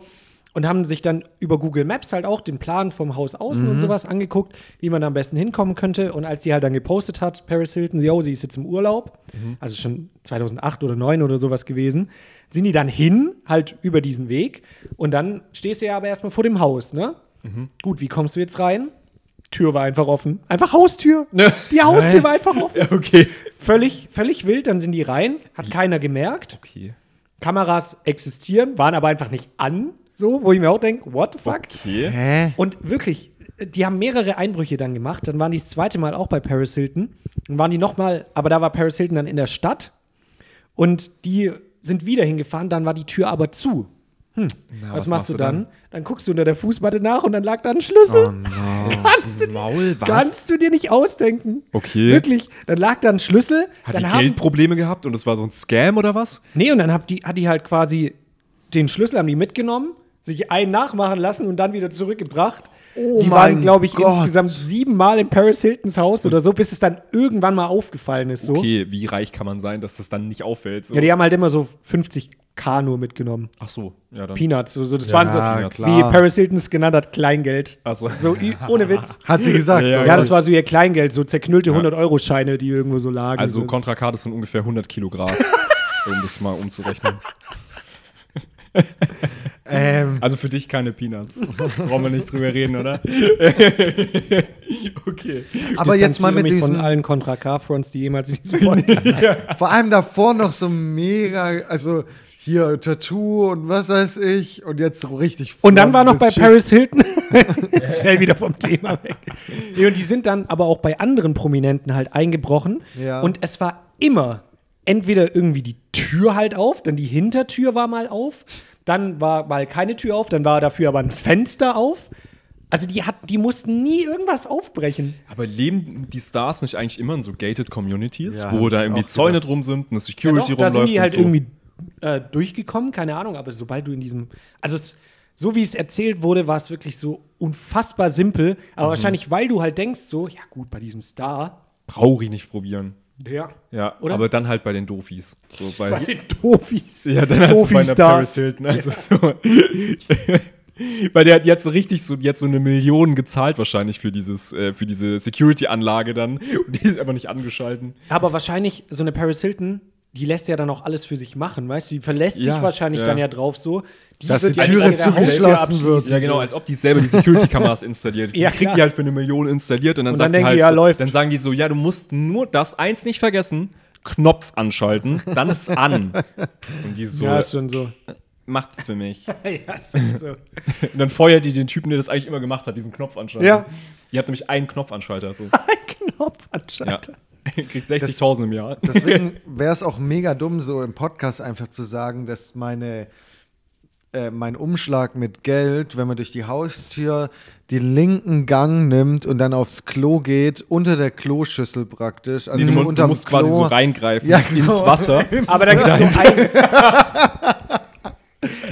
Und haben sich dann über Google Maps halt auch den Plan vom Haus außen Mhm. und sowas angeguckt, wie man da am besten hinkommen könnte. Und als die halt dann gepostet hat, Paris Hilton, yo, sie ist jetzt im Urlaub, Mhm. also schon 2008 oder 2009 oder sowas gewesen, sind die dann hin, halt über diesen Weg. Und dann stehst du ja aber erstmal vor dem Haus, ne? Mhm. Gut, wie kommst du jetzt rein? Tür war einfach offen. Einfach Haustür. Die Haustür war einfach offen. Ja, okay. Völlig, völlig wild, dann sind die rein, hat keiner gemerkt. Okay. Kameras existieren, waren aber einfach nicht an, so, wo ich mir auch denke, what the fuck? Okay. Hä? Und wirklich, die haben mehrere Einbrüche dann gemacht. Dann waren die das zweite Mal auch bei Paris Hilton. Dann waren die nochmal, aber da war Paris Hilton dann in der Stadt. Und die sind wieder hingefahren, dann war die Tür aber zu. Hm, Na, was, machst du dann? dann? guckst du unter der Fußmatte nach und dann lag da ein Schlüssel. Oh no. Kannst du, Maul, was? kannst du dir nicht ausdenken. Okay. Wirklich, dann lag da ein Schlüssel. Hat dann die haben, Geldprobleme gehabt und das war so ein Scam oder was? Nee, und dann hat die, hat die halt quasi den Schlüssel haben die mitgenommen, sich einen nachmachen lassen und dann wieder zurückgebracht. Oh die waren, glaube ich, Gott. insgesamt siebenmal in Paris Hiltons Haus oder so, bis es dann irgendwann mal aufgefallen ist. So. Okay, wie reich kann man sein, dass das dann nicht auffällt? So. Ja, die haben halt immer so 50k nur mitgenommen. Ach so, ja dann. Peanuts. So, so, das Ja, waren so, klar. wie Paris Hilton es genannt hat, Kleingeld. Ach so. So, ohne Witz. Hat sie gesagt. Ja, oder Ja, was? das war so ihr Kleingeld, so zerknüllte 100-Euro-Scheine, die irgendwo so lagen. Also so. Contra K, das sind ungefähr 100 Kilo Gras, um das mal umzurechnen. ähm, Also für dich keine Peanuts. Brauchen wir nicht drüber reden, oder? okay. aber jetzt mal mit mich diesem, von allen Contra K-Fronts, die jemals in diesem Podcast vor allem davor noch so mega, also hier Tattoo und was weiß ich und jetzt so richtig. Und dann war noch bei frontes Paris Hilton. Jetzt schnell wieder vom Thema weg. Und die sind dann aber auch bei anderen Prominenten halt eingebrochen. Ja. Und es war immer entweder irgendwie die Tür halt auf, dann die Hintertür war mal auf, dann war mal keine Tür auf, dann war dafür aber ein Fenster auf. Also die, hat, die mussten nie irgendwas aufbrechen. Aber leben die Stars nicht eigentlich immer in so gated Communities, Ja, wo da irgendwie Zäune gedacht. drum sind, eine Ja, Security doch, da rumläuft sind die halt so. irgendwie äh, durchgekommen, keine Ahnung, aber sobald du in diesem, also es, so wie es erzählt wurde, war es wirklich so unfassbar simpel, aber wahrscheinlich, weil du halt denkst so, ja gut, bei diesem Star, Brauche ich nicht probieren. Der, Ja, Oder? aber dann halt bei den Dofis. So bei, bei den Dofis. ja, dann halt so bei einer Paris. Hilton. Also so. Weil der, die hat so richtig so, die hat so eine Million gezahlt wahrscheinlich für dieses, äh, für diese Security-Anlage dann. Und die ist einfach nicht angeschalten. Aber wahrscheinlich, so eine Paris Hilton, die lässt ja dann auch alles für sich machen, weißt du? Die verlässt Ja, sich wahrscheinlich ja. dann ja drauf so. Die Dass wird die Türe zugeschlossen wird. Ja, genau, als ob die selber die Security-Kameras installiert. Die Ja, kriegt klar. die halt für eine Million installiert und dann Und sagt dann die halt die, ja, so, läuft. dann sagen die so, ja, du musst nur, darfst eins nicht vergessen, Knopf anschalten, dann ist an. Und die so, Ja, ist schon so. macht für mich. ja, ist so. Und dann feuert die den Typen, der das eigentlich immer gemacht hat, diesen Knopf anschalten. Ja. Die hat nämlich einen Knopfanschalter. So. Ein Knopf Ja. Kriegt 60.000 im Jahr. Deswegen wäre es auch mega dumm, so im Podcast einfach zu sagen, dass meine, äh, mein Umschlag mit Geld, wenn man durch die Haustür den linken Gang nimmt und dann aufs Klo geht, unter der Kloschüssel praktisch. Also Nee, so du, musst quasi Klo. so reingreifen Ja, ins genau. Wasser. Aber da gibt es so ein,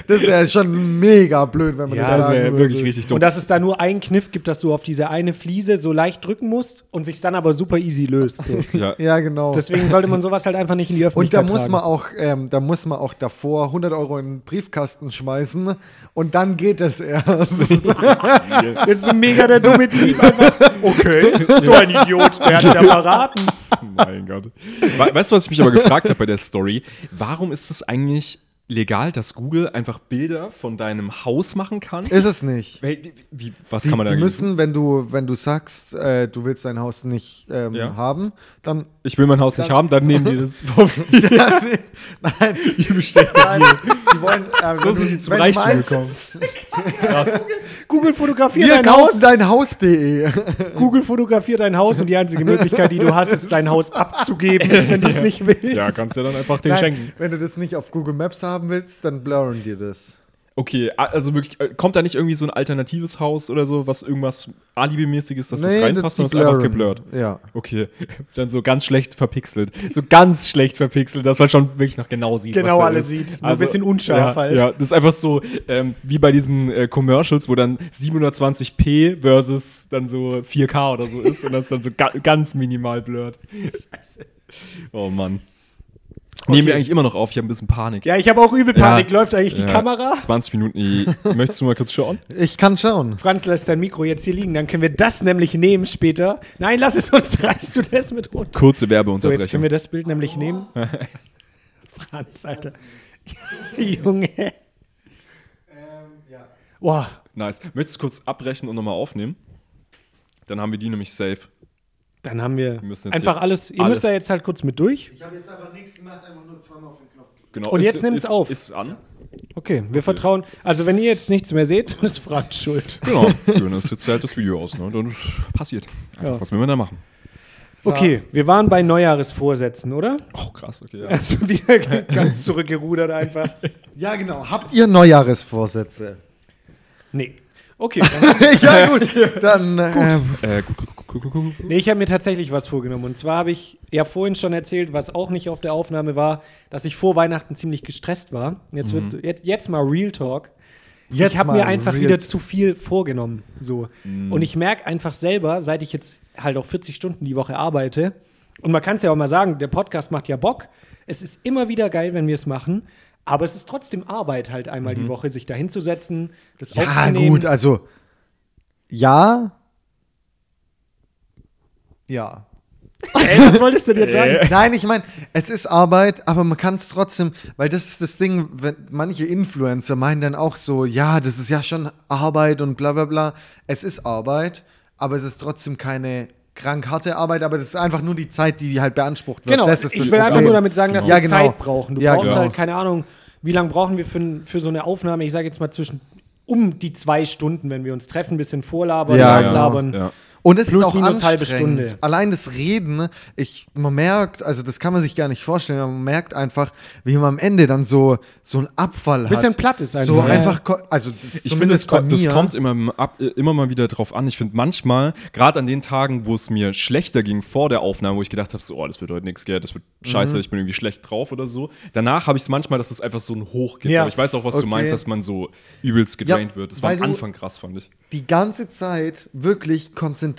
Das wäre schon mega blöd, wenn man Ja, das Das sagen wäre würde. wirklich richtig dumm. und dass es da nur einen Kniff gibt, dass du auf diese eine Fliese so leicht drücken musst und sich dann aber super easy löst. So. ja. Ja, genau. Deswegen sollte man sowas halt einfach nicht in die Und Öffentlichkeit da muss tragen. man auch, ähm, da muss man auch davor 100 Euro in den Briefkasten schmeißen und dann geht es erst. Jetzt so mega der dumme Typ einfach. Okay, so ein Idiot, der hat ja verraten. Mein Gott. We weißt du, was ich mich aber gefragt habe bei der Story? Warum ist es eigentlich legal, dass Google einfach Bilder von deinem Haus machen kann? Ist es nicht. Wie, wie, was Die, kann man da die müssen, wenn du, wenn du sagst, äh, du willst dein Haus nicht ähm, Ja. haben, dann Ich will mein Haus nicht haben, dann nehmen die das. nein, die bestellt nein, die wollen, äh, So sind die zum Reichtum gekommen. Krass. Google fotografiert Wir dein kaufen Haus. dein Haus.de. Google fotografiert dein Haus und die einzige Möglichkeit, die du hast, ist dein Haus abzugeben, wenn du es nicht willst. Ja, kannst du dann einfach den Nein, schenken. wenn du das nicht auf Google Maps haben willst, dann blurren dir das. Okay, also wirklich, äh, kommt da nicht irgendwie so ein alternatives Haus oder so, was irgendwas Alibi-mäßiges, dass das reinpasst und ist einfach geblurrt? Ja. Okay, dann so ganz schlecht verpixelt. So ganz schlecht verpixelt, dass man schon wirklich noch genau sieht. Genau was da alles ist. sieht. Nur ein bisschen unscharf ja, halt. Ja, das ist einfach so ähm, wie bei diesen äh, Commercials, wo dann 720p versus dann so 4K oder so ist und das dann so ga ganz minimal blurrt. Scheiße. Oh Mann. Nehmen wir eigentlich immer noch auf, ich habe ein bisschen Panik. Ja, ich habe auch übel Panik. Ja. Läuft eigentlich die Ja, Kamera? 20 Minuten. Möchtest du mal kurz schauen? Ich kann schauen. Franz lässt sein Mikro jetzt hier liegen, dann können wir das nämlich nehmen später. Nein, lass es uns, reißt du das mit runter. Kurze So, jetzt Werbeunterbrechung. können wir das Bild nämlich nehmen. Franz, Alter. Junge. Boah, nice. Möchtest du kurz abbrechen und nochmal aufnehmen? Dann haben wir die nämlich safe. Dann haben wir, einfach alles. Ihr alles- müsst da jetzt halt kurz mit durch. Ich habe jetzt einfach nichts gemacht, einfach nur zweimal auf den Knopf. Genau. Und ist- jetzt nimm's ist, auf. Ist an. Okay, wir vertrauen. Also, wenn ihr jetzt nichts mehr seht, dann ist Franz schuld. Genau. Dann ist jetzt halt das Video aus. Ne? Dann passiert. Einfach, Ja. Was will man da machen? So. Okay, wir waren bei Neujahresvorsätzen, oder? Oh, krass. Okay, ja. Also wieder ganz zurückgerudert einfach. Ja, genau. Habt ihr Neujahresvorsätze? Nee. Okay. ja, gut. Dann, äh, gut, gut, gut, gut, gut. Nee, ich habe mir tatsächlich was vorgenommen. Und zwar habe ich ja vorhin schon erzählt, was auch nicht auf der Aufnahme war, dass ich vor Weihnachten ziemlich gestresst war. Jetzt wird jetzt, jetzt mal Real Talk. Jetzt ich habe mal mir einfach real- wieder zu viel vorgenommen. So. Und ich merke einfach selber, seit ich jetzt halt auch 40 Stunden die Woche arbeite, und man kann es ja auch mal sagen, der Podcast macht ja Bock. Es ist immer wieder geil, wenn wir es machen. Aber es ist trotzdem Arbeit, halt einmal die Woche sich da hinzusetzen, das ja, aufzunehmen. gut, also, ja. Ja. Ey, was wolltest du denn jetzt sagen? Nein, ich meine, es ist Arbeit, aber man kann es trotzdem, weil das ist das Ding, wenn manche Influencer meinen dann auch so, ja, das ist ja schon Arbeit und bla bla bla. Es ist Arbeit, aber es ist trotzdem keine krank harte Arbeit, aber das ist einfach nur die Zeit, die halt beansprucht wird. Genau, das ist ich das will einfach nur damit sagen, dass Ja, wir genau. Zeit brauchen. Du Ja, brauchst genau. halt, keine Ahnung, wie lange brauchen wir für, für so eine Aufnahme? Ich sage jetzt mal zwischen um die zwei Stunden, wenn wir uns treffen, ein bisschen vorlabern, Ja, nachlabern. Ja. Und es Plus, ist auch minus halbe. Stunde. Allein das Reden, ich, man merkt, also das kann man sich gar nicht vorstellen, aber man merkt einfach, wie man am Ende dann so, so einen Abfall Bisschen hat. platt ist So einfach. Ja. einfach, also das Ich finde, das, kommt- das kommt immer, ab, immer mal wieder drauf an. Ich finde manchmal, gerade an den Tagen, wo es mir schlechter ging vor der Aufnahme, wo ich gedacht habe, so, oh, das wird heute nichts, gell, das wird Mhm. scheiße, ich bin irgendwie schlecht drauf oder so. Danach habe ich es manchmal, dass es einfach so ein Hoch gibt. Ja. Aber ich weiß auch, was du Okay. meinst, dass man so übelst gedraint wird. Das war am du- Anfang krass, fand ich. die ganze Zeit wirklich konzentriert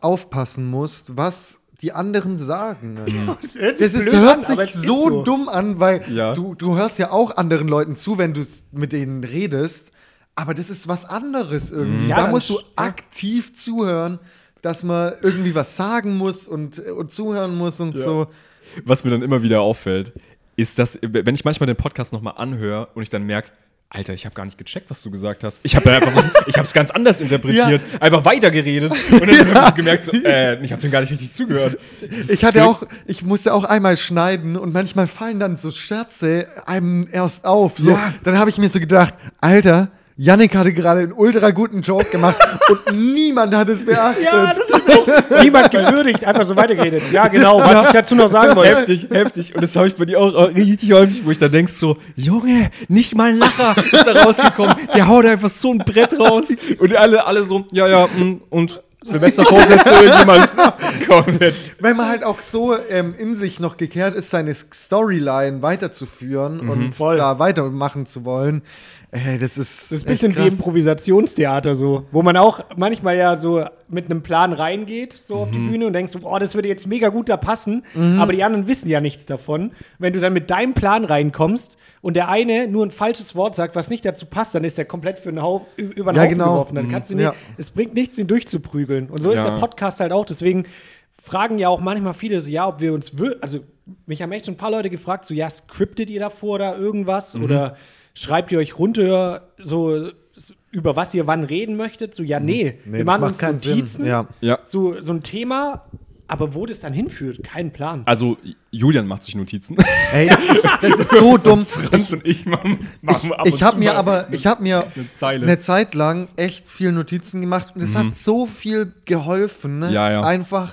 aufpassen musst, was die anderen sagen. Das hört Das sich ist, hört an, sich ist so, dumm an, weil Ja. du, du hörst ja auch anderen Leuten zu, wenn du mit denen redest. Aber das ist was anderes irgendwie. Ja, da musst du aktiv zuhören, dass man irgendwie was sagen muss und, und zuhören muss und so. Was mir dann immer wieder auffällt, ist, dass, wenn ich manchmal den Podcast nochmal anhöre und ich dann merke, Alter, ich habe gar nicht gecheckt, was du gesagt hast. Ich habe einfach was, ich habe es ganz anders interpretiert, einfach weitergeredet und dann habe ich gemerkt, so, äh, ich habe dem gar nicht richtig zugehört. Ich hatte auch, ich musste auch einmal schneiden und manchmal fallen dann so Scherze einem erst auf. So, Ja. Dann habe ich mir so gedacht, Alter, Yannick hatte gerade einen ultra guten Joke gemacht und niemand hat es beachtet. Ja, das ist auch niemand gewürdigt, einfach so weitergeredet. Ja, genau, was ich dazu noch sagen wollte. heftig, heftig. Und das habe ich bei dir auch, richtig häufig, wo ich dann denkst so, Junge, nicht mal ein Lacher ist da rausgekommen. Der haut einfach so ein Brett raus. Und alle, alle so, ja, ja, mm, und Silvestervorsätze irgendjemand. Komplett. Wenn man halt auch so ähm, in sich noch gekehrt ist, seine Storyline weiterzuführen und Voll. da weitermachen zu wollen, äh, das ist. Das ist ein bisschen wie. Improvisationstheater so, wo man auch manchmal ja so mit einem Plan reingeht, so auf die Bühne und denkst, oh, das würde jetzt mega gut da passen, aber die anderen wissen ja nichts davon. Wenn du dann mit deinem Plan reinkommst und der eine nur ein falsches Wort sagt, was nicht dazu passt, dann ist er komplett für einen Haufen, über den Ja, Haufen genau. geworfen. Dann kannst du nicht, Ja. es bringt nichts, ihn durchzuprügeln. Und so ist Ja. der Podcast halt auch. Deswegen fragen ja auch manchmal viele so, ja, ob wir uns, also mich haben echt schon ein paar Leute gefragt, so, ja, scriptet ihr davor oder irgendwas? Mhm. Oder schreibt ihr euch runter, so, über was ihr wann reden möchtet? So, ja, nee, Nee, wir machen macht uns keinen Notizen, Sinn. Ja. Ja. so, so ein Thema, aber wo das dann hinführt, kein Plan. Also, Julian macht sich Notizen. Ey, das ist so dumm. Franz und ich machen, machen ab Ich und habe mir aber, ich habe mir eine Zeile. eine Zeit lang echt viel Notizen gemacht und es hat so viel geholfen, ne? Ja, ja. einfach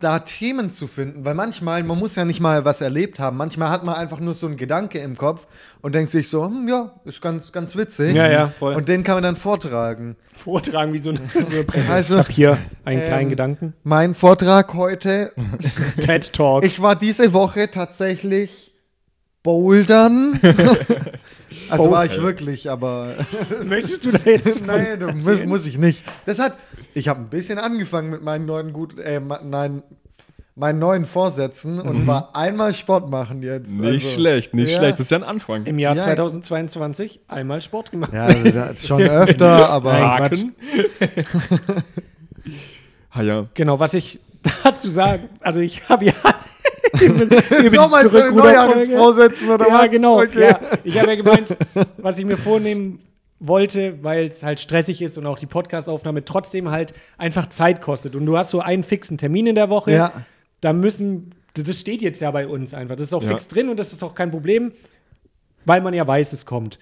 da Themen zu finden, weil manchmal, man muss ja nicht mal was erlebt haben, manchmal hat man einfach nur so einen Gedanke im Kopf und denkt sich so, hm, ja, ist ganz, ganz witzig. Ja, ja, voll. Und den kann man dann vortragen. Vortragen wie so eine, so eine Präsentation. Also, ich habe hier einen ähm, kleinen Gedanken. Mein Vortrag heute, TED Talk. ich war diese Woche tatsächlich bouldern. also war ich wirklich, aber Möchtest du da jetzt Nein, das muss, muss ich nicht. Das hat, ich habe ein bisschen angefangen mit meinen neuen gut, äh, nein, meinen neuen Vorsätzen und war einmal Sport machen jetzt. Mhm. Nicht Also, schlecht, nicht ja. schlecht. Das ist ja ein Anfang. Im Jahr Ja. 2022 einmal Sport gemacht. Ja, also schon öfter, aber Haken. ah ja. Genau, was ich dazu sagen, also ich habe ja nochmal zu den Neujahresvorsätzen oder ja, was? genau. Okay. Ja, ich habe ja gemeint, was ich mir vornehmen wollte, weil es halt stressig ist und auch die Podcastaufnahme trotzdem halt einfach Zeit kostet. Und du hast so einen fixen Termin in der Woche. Ja. Da müssen, das steht jetzt ja bei uns einfach. Das ist auch Ja. fix drin und das ist auch kein Problem, weil man ja weiß, es kommt.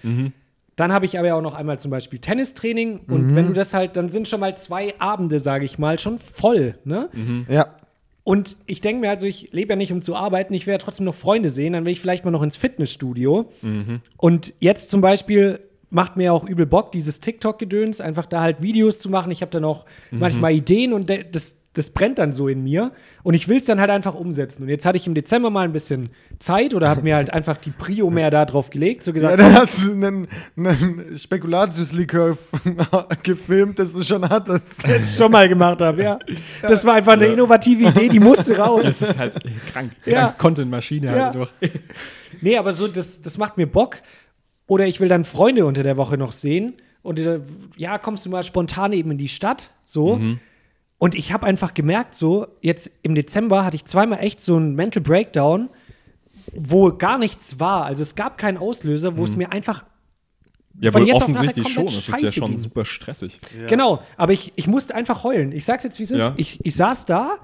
Dann habe ich aber ja auch noch einmal zum Beispiel Tennistraining und wenn du das halt, dann sind schon mal zwei Abende, sage ich mal, schon voll. Ne? Ja. Und ich denke mir also, ich lebe ja nicht, um zu arbeiten, ich werde trotzdem noch Freunde sehen, dann will ich vielleicht mal noch ins Fitnessstudio. Und jetzt zum Beispiel macht mir auch übel Bock, dieses TikTok-Gedöns, einfach da halt Videos zu machen. Ich habe dann auch manchmal Ideen und das, das brennt dann so in mir. Und ich will es dann halt einfach umsetzen. Und jetzt hatte ich im Dezember mal ein bisschen Zeit oder habe mir halt einfach die Prio mehr da drauf gelegt. So Ja, gesagt, dann hast du einen, einen Spekulatiuslikör gefilmt, das du schon hattest. das ich schon mal gemacht habe, ja. Das war einfach eine innovative Idee, die musste raus. Das ist halt krank. Ja. krank Content-Maschine Ja. halt durch. Nee, aber so, das, das macht mir Bock. Oder ich will dann Freunde unter der Woche noch sehen. Und äh, ja, kommst du mal spontan eben in die Stadt. So. Und ich habe einfach gemerkt, so, jetzt im Dezember hatte ich zweimal echt so einen Mental Breakdown, wo gar nichts war. Also es gab keinen Auslöser, wo es mir einfach. Ja, Von wohl jetzt auf nachher offensichtlich schon. Das ist ja schon ging. super stressig. Genau, aber ich, ich musste einfach heulen. Ich sag's jetzt, wie es ist. Ja. Ich, ich saß da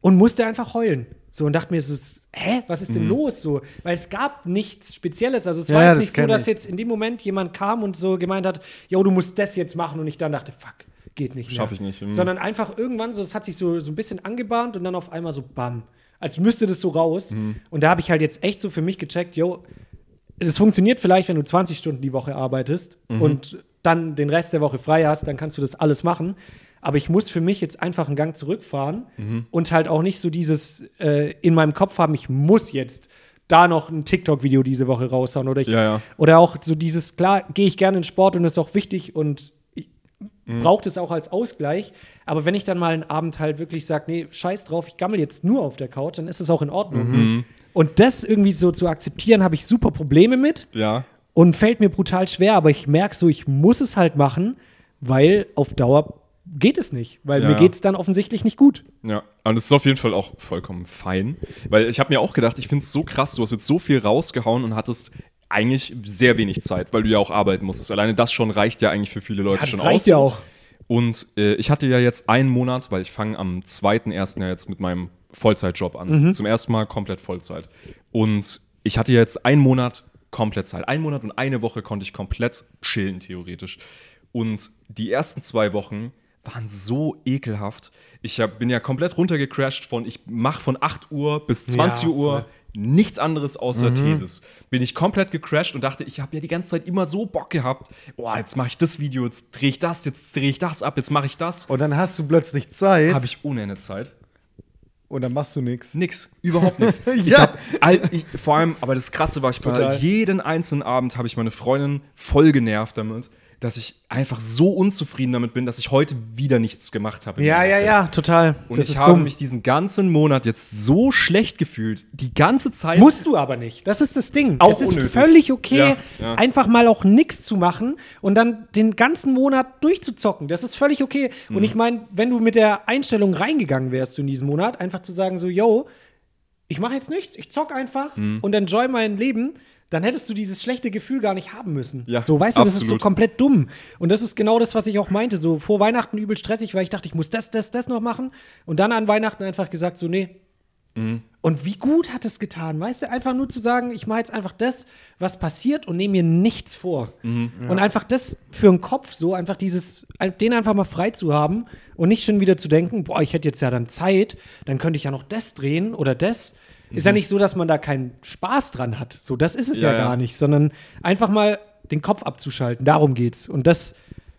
und musste einfach heulen. So und dachte mir, so, hä, was ist denn Mhm. los? So, weil es gab nichts Spezielles. Also es Ja, war ja, jetzt nicht so, dass ich. jetzt in dem Moment jemand kam und so gemeint hat, yo, du musst das jetzt machen. Und ich dann dachte, fuck, geht nicht mehr. Schaff ich nicht. Mhm. Sondern einfach irgendwann so, es hat sich so, so ein bisschen angebahnt und dann auf einmal so bam. Als müsste das so raus. Mhm. Und da habe ich halt jetzt echt so für mich gecheckt, yo, das funktioniert vielleicht, wenn du 20 Stunden die Woche arbeitest Mhm. und dann den Rest der Woche frei hast, dann kannst du das alles machen. Aber ich muss für mich jetzt einfach einen Gang zurückfahren Mhm. und halt auch nicht so dieses äh, in meinem Kopf haben, ich muss jetzt da noch ein TikTok-Video diese Woche raushauen oder ich, Ja, ja. oder auch so dieses, klar, gehe ich gerne in Sport und das ist auch wichtig und Mhm. brauche das auch als Ausgleich. Aber wenn ich dann mal einen Abend halt wirklich sage, nee, scheiß drauf, ich gammel jetzt nur auf der Couch, dann ist es auch in Ordnung. Mhm. Und das irgendwie so zu akzeptieren, habe ich super Probleme mit Ja. und fällt mir brutal schwer, aber ich merke so, ich muss es halt machen, weil auf Dauer geht es nicht, weil Ja, mir geht es dann offensichtlich nicht gut. Ja, und es ist auf jeden Fall auch vollkommen fein. Weil ich habe mir auch gedacht, ich finde es so krass, du hast jetzt so viel rausgehauen und hattest eigentlich sehr wenig Zeit, weil du ja auch arbeiten musstest. Alleine das schon reicht ja eigentlich für viele Leute Ja, schon reicht aus. ja auch. Und äh, ich hatte ja jetzt einen Monat, weil ich fange am 2.1. ja jetzt mit meinem Vollzeitjob an. Zum ersten Mal komplett Vollzeit. Und ich hatte ja jetzt einen Monat komplett Zeit. Einen Monat und eine Woche konnte ich komplett chillen, theoretisch. Und die ersten zwei Wochen waren so ekelhaft. Ich hab, bin ja komplett runtergecrashed von, ich mache von 8 Uhr bis 20 Ja, Uhr. Nichts anderes außer Thesis. Bin ich komplett gecrashed und dachte, ich habe ja die ganze Zeit immer so Bock gehabt. Boah, jetzt mache ich das Video, jetzt drehe ich das, jetzt drehe ich das ab, jetzt mache ich das. Und dann hast du plötzlich Zeit Habe ich ohne Ende Zeit. und dann machst du nichts. Nix, überhaupt nichts. Ich Ja. hab, all, ich, vor allem, aber das Krasse war, ich war jeden einzelnen Abend habe ich meine Freundin voll genervt damit, dass ich einfach so unzufrieden damit bin, dass ich heute wieder nichts gemacht habe. Ja, ja, ja, total. Und das ich habe dumm. mich diesen ganzen Monat jetzt so schlecht gefühlt, die ganze Zeit. Musst du aber nicht. Das ist das Ding. Auch es ist unnötig. völlig okay, Ja, ja. einfach mal auch nichts zu machen und dann den ganzen Monat durchzuzocken. Das ist völlig okay. Mhm. Und ich meine, wenn du mit der Einstellung reingegangen wärst in diesen Monat, einfach zu sagen so, yo, ich mache jetzt nichts, ich zock einfach Mhm. und enjoy mein Leben, dann hättest du dieses schlechte Gefühl gar nicht haben müssen. Ja, so, weißt du, das ist so komplett dumm. Und das ist genau das, was ich auch meinte. So vor Weihnachten übel stressig, weil ich dachte, ich muss das, das, das noch machen. Und dann an Weihnachten einfach gesagt, so, nee, und wie gut hat es getan, weißt du, einfach nur zu sagen, ich mache jetzt einfach das, was passiert und nehme mir nichts vor. Und einfach das für den Kopf so, einfach dieses, den einfach mal frei zu haben und nicht schon wieder zu denken, boah, ich hätte jetzt ja dann Zeit, dann könnte ich ja noch das drehen oder das. Ist ja nicht so, dass man da keinen Spaß dran hat. So, das ist es ja, Ja, ja. gar nicht, sondern einfach mal den Kopf abzuschalten. Darum geht's. Und das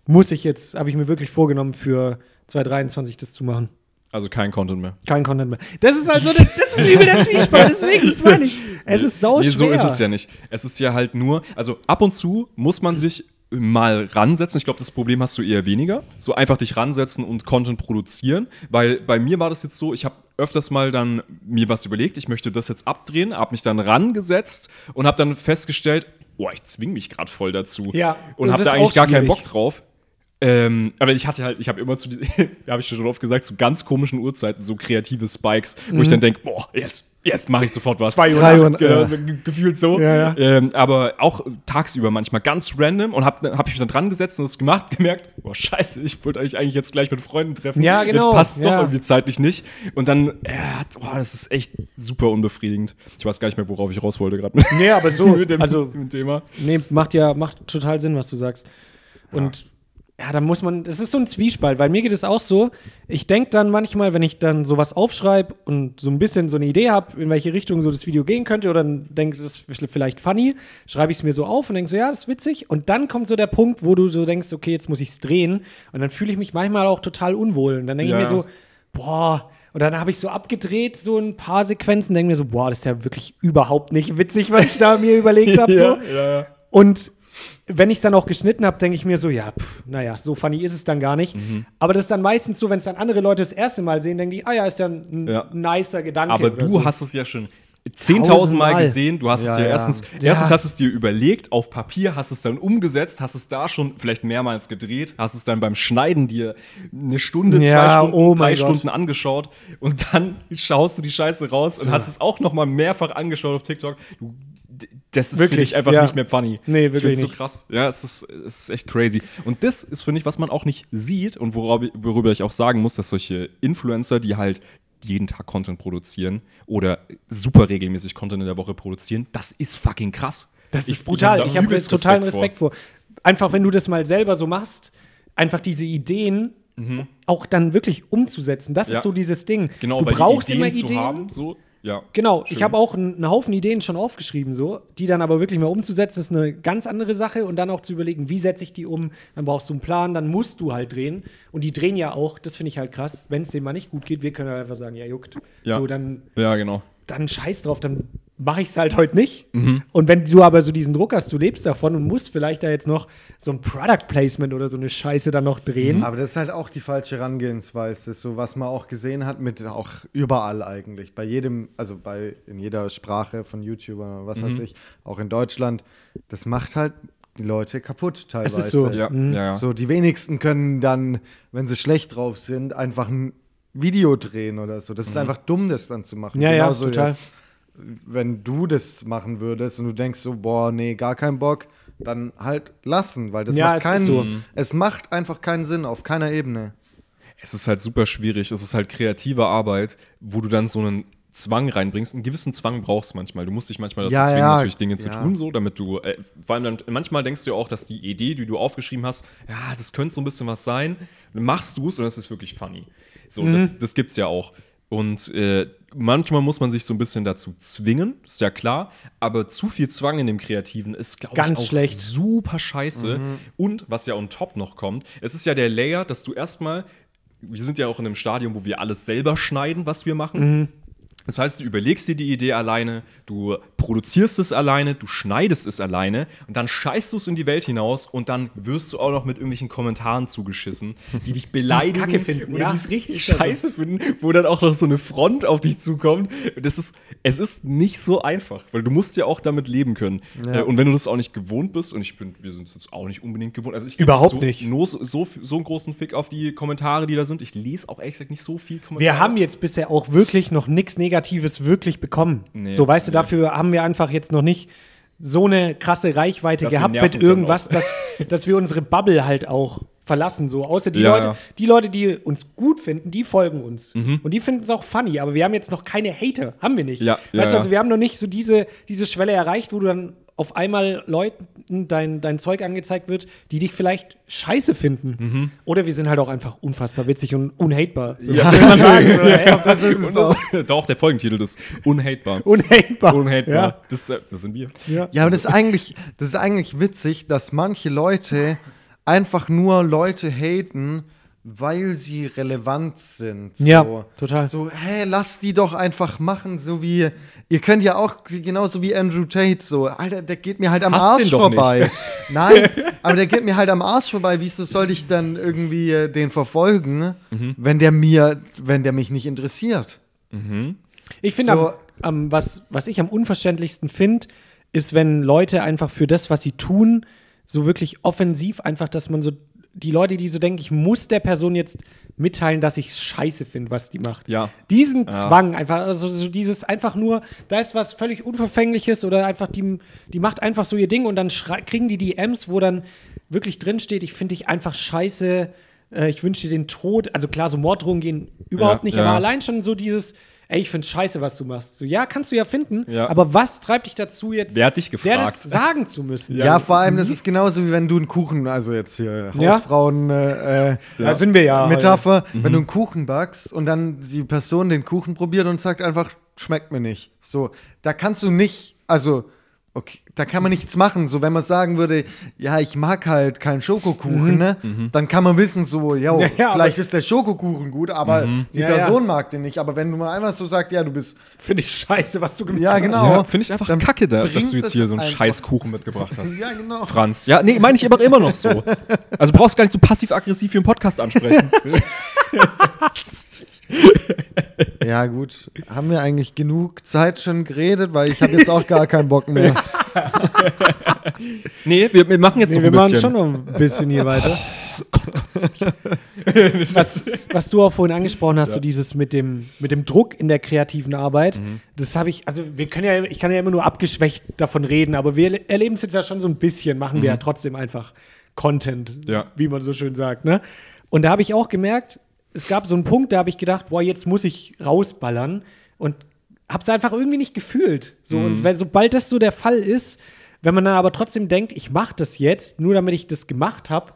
muss ich jetzt, habe ich mir wirklich vorgenommen, für 2023 das zu machen. Also kein Content mehr. Kein Content mehr. Das ist also, das ist übel der Zwiespalt, deswegen, das meine ich. Es ist sau Nee, schwer. so ist es ja nicht. Es ist ja halt nur, also ab und zu muss man sich mal ransetzen. Ich glaube, das Problem hast du eher weniger. So einfach dich ransetzen und Content produzieren. Weil bei mir war das jetzt so, ich habe öfters mal dann mir was überlegt, ich möchte das jetzt abdrehen, habe mich dann rangesetzt und habe dann festgestellt, boah, ich zwing mich gerade voll dazu. Ja, Und und habe da eigentlich gar keinen. Bock drauf. Ähm, aber ich hatte halt, ich habe immer zu, habe ich schon oft gesagt, zu ganz komischen Uhrzeiten so kreative Spikes, wo ich dann denke, boah, jetzt, jetzt mache ich sofort was. Zwei Uhr Drei. Uhr- Ja, Ja. so ge- gefühlt so. Ja, ja. Ähm, aber auch tagsüber manchmal ganz random und habe hab ich mich dann dran gesetzt und das gemacht, gemerkt, boah, scheiße, ich wollte euch eigentlich jetzt gleich mit Freunden treffen. Ja, genau, Jetzt passt es ja. doch irgendwie zeitlich nicht. Und dann, äh, boah, das ist echt super unbefriedigend. Ich weiß gar nicht mehr, worauf ich raus wollte gerade. Nee, aber so, mit dem, also mit dem Thema. Nee, macht ja macht total Sinn, was du sagst. Und ja, da muss man, das ist so ein Zwiespalt, weil mir geht es auch so, ich denke dann manchmal, wenn ich dann sowas aufschreibe und so ein bisschen so eine Idee habe, in welche Richtung so das Video gehen könnte, oder dann denke, das ist vielleicht funny, schreibe ich es mir so auf und denke so, ja, das ist witzig. Und dann kommt so der Punkt, wo du so denkst, okay, jetzt muss ich es drehen. Und dann fühle ich mich manchmal auch total unwohl. Und dann denke Ja. ich mir so, boah, und dann habe ich so abgedreht, so ein paar Sequenzen, denke mir so, boah, das ist ja wirklich überhaupt nicht witzig, was ich da mir überlegt habe. so. ja, ja. Und wenn ich es dann auch geschnitten habe, denke ich mir so, ja, pff, naja, so funny ist es dann gar nicht. Mhm. Aber das ist dann meistens so, wenn es dann andere Leute das erste Mal sehen, denken die, ah ja, ist ja ein Ja. nicer Gedanke. Aber du so. hast es ja schon 10.000 Mal gesehen. Du hast Ja, es dir ja. erstens, Ja. erstens hast du es dir überlegt, auf Papier, hast es dann umgesetzt, hast es da schon vielleicht mehrmals gedreht, hast es dann beim Schneiden dir eine Stunde, Ja, zwei Stunden, oh drei Gott. Stunden angeschaut und dann schaust du die Scheiße raus und hast es auch noch mal mehrfach angeschaut auf TikTok. Du, das ist Wirklich, einfach ja. nicht mehr funny. Nee, Ich wirklich find's so nicht. krass. Ja, es ist, es ist echt crazy. Und das ist, finde ich, was man auch nicht sieht und worüber, worüber ich auch sagen muss, dass solche Influencer, die halt jeden Tag Content produzieren oder super regelmäßig Content in der Woche produzieren, das ist fucking krass. Das ist Ich- brutal. hab da Ich habe jetzt übelst totalen vor. Respekt vor. Einfach, wenn du das mal selber so machst, einfach diese Ideen auch dann wirklich umzusetzen. Das Mhm. Ja. ist so dieses Ding. Genau, du weil brauchst die Ideen immer zu Ideen. haben, so, ja. Genau, Schön. ich habe auch einen, Haufen Ideen schon aufgeschrieben, so, die dann aber wirklich mal umzusetzen, ist eine ganz andere Sache und dann auch zu überlegen, wie setze ich die um, dann brauchst du einen Plan, dann musst du halt drehen und die drehen ja auch, das finde ich halt krass, wenn es denen mal nicht gut geht, wir können halt einfach sagen, ja juckt, Ja. so, dann, Ja, genau. dann scheiß drauf, dann mache ich es halt heute nicht. Mhm. Und wenn du aber so diesen Druck hast, du lebst davon und musst vielleicht da jetzt noch so ein Product Placement oder so eine Scheiße dann noch drehen. Aber das ist halt auch die falsche Herangehensweise, so was man auch gesehen hat mit auch überall eigentlich, bei jedem, also bei in jeder Sprache von YouTubern oder was Mhm. weiß ich, auch in Deutschland, das macht halt die Leute kaputt teilweise. ist so. Ja, Mhm. ja, ja. So die wenigsten können dann, wenn sie schlecht drauf sind, einfach ein Video drehen oder so. Das ist einfach dumm, das dann zu machen. Ja, ja, Genauso total. jetzt, wenn du das machen würdest und du denkst so, boah, nee, gar keinen Bock, dann halt lassen, weil das Ja, macht es keinen ist so. Es macht einfach keinen Sinn auf keiner Ebene. Es ist halt super schwierig. Es ist halt kreative Arbeit, wo du dann so einen Zwang reinbringst. Einen gewissen Zwang brauchst du manchmal. Du musst dich manchmal dazu Ja, zwingen, ja, natürlich Dinge zu ja. tun, so, damit du, äh, vor allem dann, manchmal denkst du ja auch, dass die Idee, die du aufgeschrieben hast, ja, das könnte so ein bisschen was sein. Dann machst du es und das ist wirklich funny. So, Mhm. das, das gibt's ja auch. Und äh, manchmal muss man sich so ein bisschen dazu zwingen, ist ja klar, aber zu viel Zwang in dem Kreativen ist, glaube ich, Ganz auch schlecht. super scheiße. Mhm. Und was ja on top noch kommt, es ist ja der Layer, dass du erstmal, wir sind ja auch in einem Stadium, wo wir alles selber schneiden, was wir machen. Mhm. Das heißt, du überlegst dir die Idee alleine, du produzierst es alleine, du schneidest es alleine und dann scheißt du es in die Welt hinaus und dann wirst du auch noch mit irgendwelchen Kommentaren zugeschissen, die dich beleidigen Kacke finden, oder ja. die es richtig scheiße finden, wo dann auch noch so eine Front auf dich zukommt. Das ist, es ist nicht so einfach, weil du musst ja auch damit leben können. Ja. Äh, Und wenn du das auch nicht gewohnt bist, und ich bin, wir sind es jetzt auch nicht unbedingt gewohnt, also ich Überhaupt so, nicht. No, so, so, so einen großen Fick auf die Kommentare, die da sind. Ich lese auch ehrlich gesagt nicht so viel Kommentare. Wir haben jetzt bisher auch wirklich noch nichts Negatives wirklich bekommen. Nee, so, weißt du, nee. dafür haben wir einfach jetzt noch nicht so eine krasse Reichweite Dass gehabt mit irgendwas, dass, dass wir unsere Bubble halt auch verlassen. So, außer die Ja, Leute, ja. die Leute, die uns gut finden, die folgen uns. Mhm. Und die finden es auch funny, aber wir haben jetzt noch keine Hater. Haben wir nicht. Ja, weißt ja, du, also wir haben noch nicht so diese, diese Schwelle erreicht, wo du dann auf einmal Leuten dein, dein Zeug angezeigt wird, die dich vielleicht scheiße finden. Mhm. Oder wir sind halt auch einfach unfassbar witzig und unhatebar. So, Ja. sagen? Das ist das, doch, der Folgentitel ist Unhatebar. Unhatebar. Unhatebar. Ja. Das, äh, das sind wir. Ja. Ja, aber das ist eigentlich, das ist eigentlich witzig, dass manche Leute einfach nur Leute haten, weil sie relevant sind. Ja, so. total. So, hä, lass die doch einfach machen, so wie, ihr könnt ja auch, genauso wie Andrew Tate, so, Alter, der geht mir halt am Hasst Arsch den doch vorbei. Nein, aber der geht mir halt am Arsch vorbei, wieso sollte ich dann irgendwie äh, den verfolgen, Mhm. wenn der mir, wenn der mich nicht interessiert? Ich finde, So- am, am, was, was ich am unverständlichsten finde, ist, wenn Leute einfach für das, was sie tun, so wirklich offensiv einfach, dass man so die Leute, die so denken, ich muss der Person jetzt mitteilen, dass ich es scheiße finde, was die macht. Ja. Diesen Ja. Zwang, einfach, also so dieses einfach nur, da ist was völlig Unverfängliches oder einfach, die, die macht einfach so ihr Ding und dann kriegen die DMs, wo dann wirklich drin steht, ich finde dich einfach scheiße, äh, ich wünsche dir den Tod. Also klar, so Morddrohungen gehen überhaupt Ja, nicht, aber allein schon so dieses, ey, ich finde scheiße, was du machst. So, ja, kannst du ja finden, Ja. aber was treibt dich dazu jetzt, Wer hat dich der gefragt? das sagen zu müssen? Ja, vor allem, das ist genauso wie wenn du einen Kuchen, also jetzt hier Ja. Hausfrauen äh, äh, Da sind wir ja. Metapher, wenn du einen Kuchen backst und dann die Person den Kuchen probiert und sagt einfach, schmeckt mir nicht. So, da kannst du nicht, also, okay, da kann man nichts machen. So, wenn man sagen würde, ja, ich mag halt keinen Schokokuchen, ne? Dann kann man wissen, so, yo, Ja, ja, vielleicht ist der Schokokuchen gut, aber die Ja, ja. Person mag den nicht. Aber wenn du mal einfach so sagst, ja, du bist, Finde ich scheiße, was du gemacht ja, hast. genau. Ja, finde ich einfach Dann kacke, da, dass du jetzt hier so einen Scheißkuchen mitgebracht hast. Ja, genau. Franz. Ja, nee, meine ich aber immer noch so. Also brauchst gar nicht so passiv-aggressiv hier im Podcast ansprechen. Ja, gut. Haben wir eigentlich genug Zeit schon geredet, weil ich habe jetzt auch gar keinen Bock mehr. nee, wir, wir machen jetzt Nee, noch wir ein machen bisschen. schon noch ein bisschen hier weiter. was, was du auch vorhin angesprochen hast, so dieses mit dem, mit dem Druck in der kreativen Arbeit, Mhm. das habe ich, also wir können ja, ich kann ja immer nur abgeschwächt davon reden, aber wir erleben es jetzt ja schon so ein bisschen, machen wir ja trotzdem einfach Content, Mhm. Ja. wie man so schön sagt, ne? Und da habe ich auch gemerkt, es gab so einen Punkt, da habe ich gedacht, boah, jetzt muss ich rausballern und habe es einfach irgendwie nicht gefühlt. So, Mhm. Und weil, sobald das so der Fall ist, wenn man dann aber trotzdem denkt, ich mache das jetzt, nur damit ich das gemacht habe,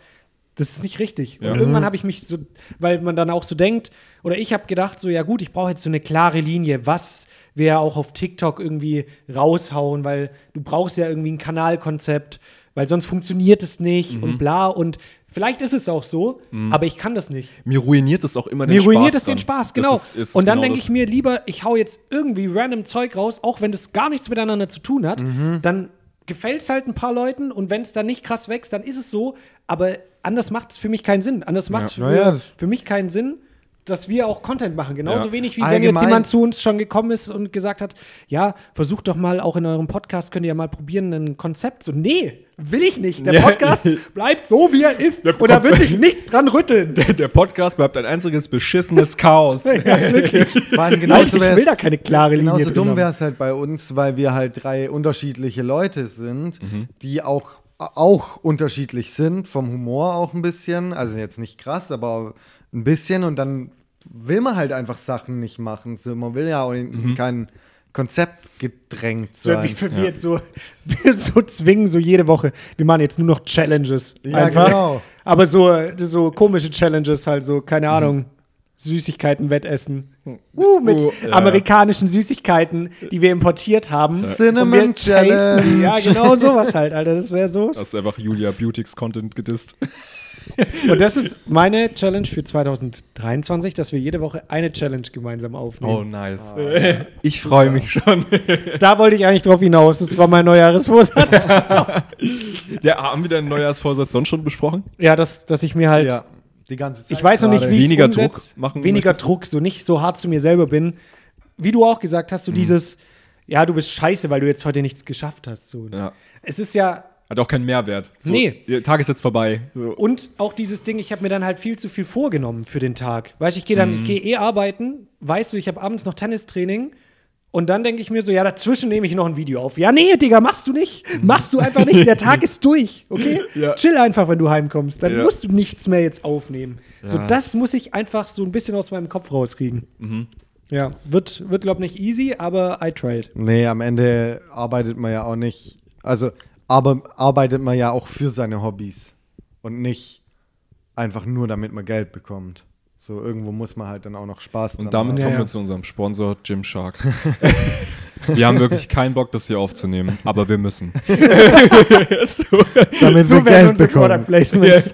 das ist nicht richtig. Ja. Und irgendwann habe ich mich so, weil man dann auch so denkt, oder ich habe gedacht, so, ja gut, ich brauche jetzt so eine klare Linie, was wir auch auf TikTok irgendwie raushauen, weil du brauchst ja irgendwie ein Kanalkonzept, weil sonst funktioniert es nicht Mhm. und bla. Und vielleicht ist es auch so, aber ich kann das nicht. Mir ruiniert es auch immer den Mir Spaß. ruiniert es den dran. Spaß, Das genau. ist- ist und dann genau denke ich mir lieber, ich hau jetzt irgendwie random Zeug raus, auch wenn das gar nichts miteinander zu tun hat. Mhm. Dann gefällt es halt ein paar Leuten und wenn es dann nicht krass wächst, dann ist es so. Aber anders macht es für mich keinen Sinn. Anders macht es Ja. für, ja. für mich keinen Sinn, dass wir auch Content machen. Genauso Ja. wenig wie wenn jetzt Allgemein- jemand zu uns schon gekommen ist und gesagt hat, ja, versucht doch mal auch in eurem Podcast, könnt ihr ja mal probieren, ein Konzept. So, nee, will ich nicht. Der Ja. Podcast bleibt so, wie er ist. Und da wird sich nichts dran rütteln. Der, der Podcast bleibt ein einziges beschissenes Chaos. Ja, wirklich. Nein, ich will da keine klare Linie Genauso dumm wäre es halt bei uns, weil wir halt drei unterschiedliche Leute sind, die auch, auch unterschiedlich sind, vom Humor auch ein bisschen. Also jetzt nicht krass, aber ein bisschen. Und dann will man halt einfach Sachen nicht machen. So, man will ja auch in kein Konzept gedrängt So, sein. wie für wir jetzt so, wir so zwingen, so jede Woche. Wir machen jetzt nur noch Challenges. Ja, einfach. genau. Aber so, so komische Challenges, halt so, keine Ahnung, Süßigkeiten wettessen. Uh, mit Uh, ja. amerikanischen Süßigkeiten, die wir importiert haben. Cinnamon wir die. Ja, Challenge. genau sowas halt, Alter. Das wäre so. Das ist einfach Julia Beautix Content gedisst. Und das ist meine Challenge für 2023, dass wir jede Woche eine Challenge gemeinsam aufnehmen. Oh, nice. Ich freue mich schon. Da wollte ich eigentlich drauf hinaus. Das war mein Neujahresvorsatz. Ja, haben wir deinen Neujahrsvorsatz sonst schon besprochen? ja, dass, dass ich mir halt ja, die ganze Zeit. Ich weiß noch nicht, wie ich Weniger umsetz. Druck machen Weniger möchtest? Druck, so nicht so hart zu mir selber bin. Wie du auch gesagt Mhm. hast, so dieses, ja, du bist scheiße, weil du jetzt heute nichts geschafft hast. So. Ja. Es ist ja, Hat auch keinen Mehrwert. So, Nee. Der Tag ist jetzt vorbei. So. und auch dieses Ding, ich habe mir dann halt viel zu viel vorgenommen für den Tag. Weißt du, ich gehe dann, Mhm. ich gehe eh arbeiten, weißt du, ich habe abends noch Tennistraining. Und dann denke ich mir so, ja, dazwischen nehme ich noch ein Video auf. Ja, nee, Digga, machst du nicht. Machst du einfach nicht. Der Tag ist durch, okay? Ja. Chill einfach, wenn du heimkommst. Dann Ja. musst du nichts mehr jetzt aufnehmen. so, Ja, das das- muss ich einfach so ein bisschen aus meinem Kopf rauskriegen. Mhm. Ja, wird, wird glaube nicht easy, aber I tried. Nee, am Ende arbeitet man ja auch nicht. Also, aber arbeitet man ja auch für seine Hobbys und nicht einfach nur, damit man Geld bekommt. So, irgendwo muss man halt dann auch noch Spaß Und damit Ja, kommen ja. wir zu unserem Sponsor Gymshark. wir haben wirklich keinen Bock, das hier aufzunehmen, aber wir müssen. so. damit So wir werden Geld unsere Product bekommen. Placements.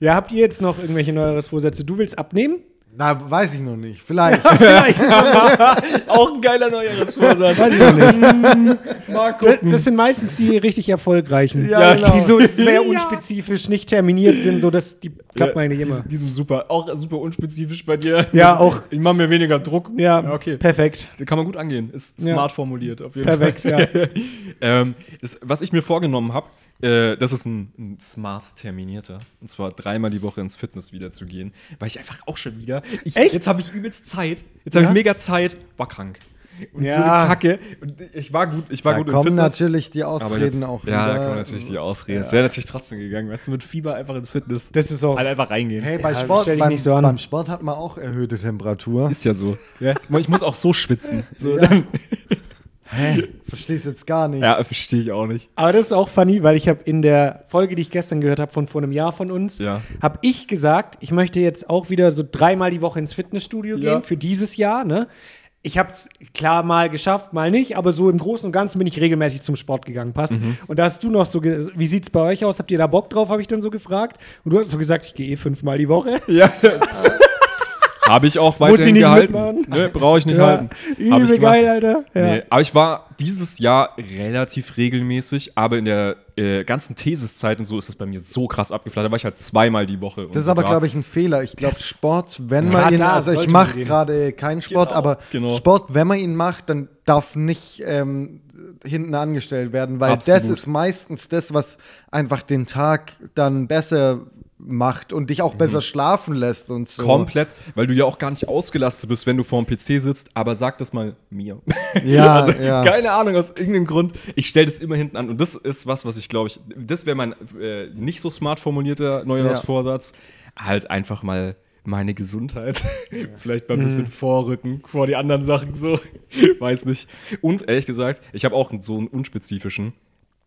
Ja, habt ihr jetzt noch irgendwelche Neujahresvorsätze? Du willst abnehmen? Na, weiß ich noch nicht. Vielleicht. Auch ein geiler Neujahresvorsatz. Weiß ich noch nicht. Mal Das, das sind meestens die richtig erfolgreichen. Ja, genau. Die so sehr unspezifisch, nicht terminiert sind, so dass die klappt eigentlich die, immer. sind- die sind super. Auch super unspezifisch bei dir. Ja, auch. Ich mache mir weniger Druck. Ja, okay. perfekt. Kann man gut angehen. Ist Ja. smart formuliert, auf jeden Perfekt, Fall. ja. ähm, ist, was ich mir vorgenommen habe, äh, das ist ein, ein smart terminierter. Und zwar dreimal die Woche ins Fitness wieder zu gehen. Weil ich einfach auch schon wieder. Ich, Echt? Jetzt habe ich übelst Zeit. Jetzt habe Ja? ich mega Zeit. War krank. Und Ja. so eine Kacke. Und ich war gut, ich war Da gut im kommen Fitness. natürlich die Ausreden jetzt, auch Ja, da wieder. kommen natürlich die Ausreden. Es wäre natürlich trotzdem gegangen. Weißt du, mit Fieber einfach ins Fitness. Das ist auch. Halt einfach reingehen. Hey, bei Ja, Sport, beim, so beim Sport hat man auch erhöhte Temperatur. Ist ja so. Ja? Ich muss auch so schwitzen. So, Ja. dann, Hä? Versteh's jetzt gar nicht. ja, verstehe ich auch nicht. Aber das ist auch funny, weil ich habe in der Folge, die ich gestern gehört habe, von vor einem Jahr von uns, Ja. habe ich gesagt, ich möchte jetzt auch wieder so dreimal die Woche ins Fitnessstudio Ja. gehen für dieses Jahr. Ne? Ich habe es klar mal geschafft, mal nicht, aber so im Großen und Ganzen bin ich regelmäßig zum Sport gegangen, passt. Mhm. Und da hast du noch so, wie sieht's bei euch aus? Habt ihr da Bock drauf? Habe ich dann so gefragt. Und du hast so gesagt, ich gehe eh fünfmal die Woche. Ja. Habe ich auch Muss ich weiterhin nicht gehalten. Ne, brauche ich nicht halten. Hab ich geil, Alter. Ja. Nee, aber ich war dieses Jahr relativ regelmäßig, aber in der äh, ganzen Thesiszeit und so ist es bei mir so krass abgeflattert. Da war ich halt zweimal die Woche. Das ist aber, glaube ich, ein Fehler. Ich glaube, Sport, wenn man Gerade ihn, also ich mache gerade keinen Sport, Genau, aber genau. Sport, wenn man ihn macht, dann darf nicht ähm, hinten angestellt werden, weil das Absolut. ist meistens das, was einfach den Tag dann besser macht und dich auch besser schlafen lässt und so. Komplett, weil du ja auch gar nicht ausgelastet bist, wenn du vor dem PC sitzt, aber sag das mal mir. Ja, also, ja. Keine Ahnung, aus irgendeinem Grund. Ich stelle das immer hinten an. Und das ist was, was ich glaube ich, das wäre mein äh, nicht so smart formulierter Neujahrsvorsatz. Halt einfach mal meine Gesundheit vielleicht mal ein bisschen vorrücken vor die anderen Sachen so. Weiß nicht. Und ehrlich gesagt, ich habe auch so einen unspezifischen.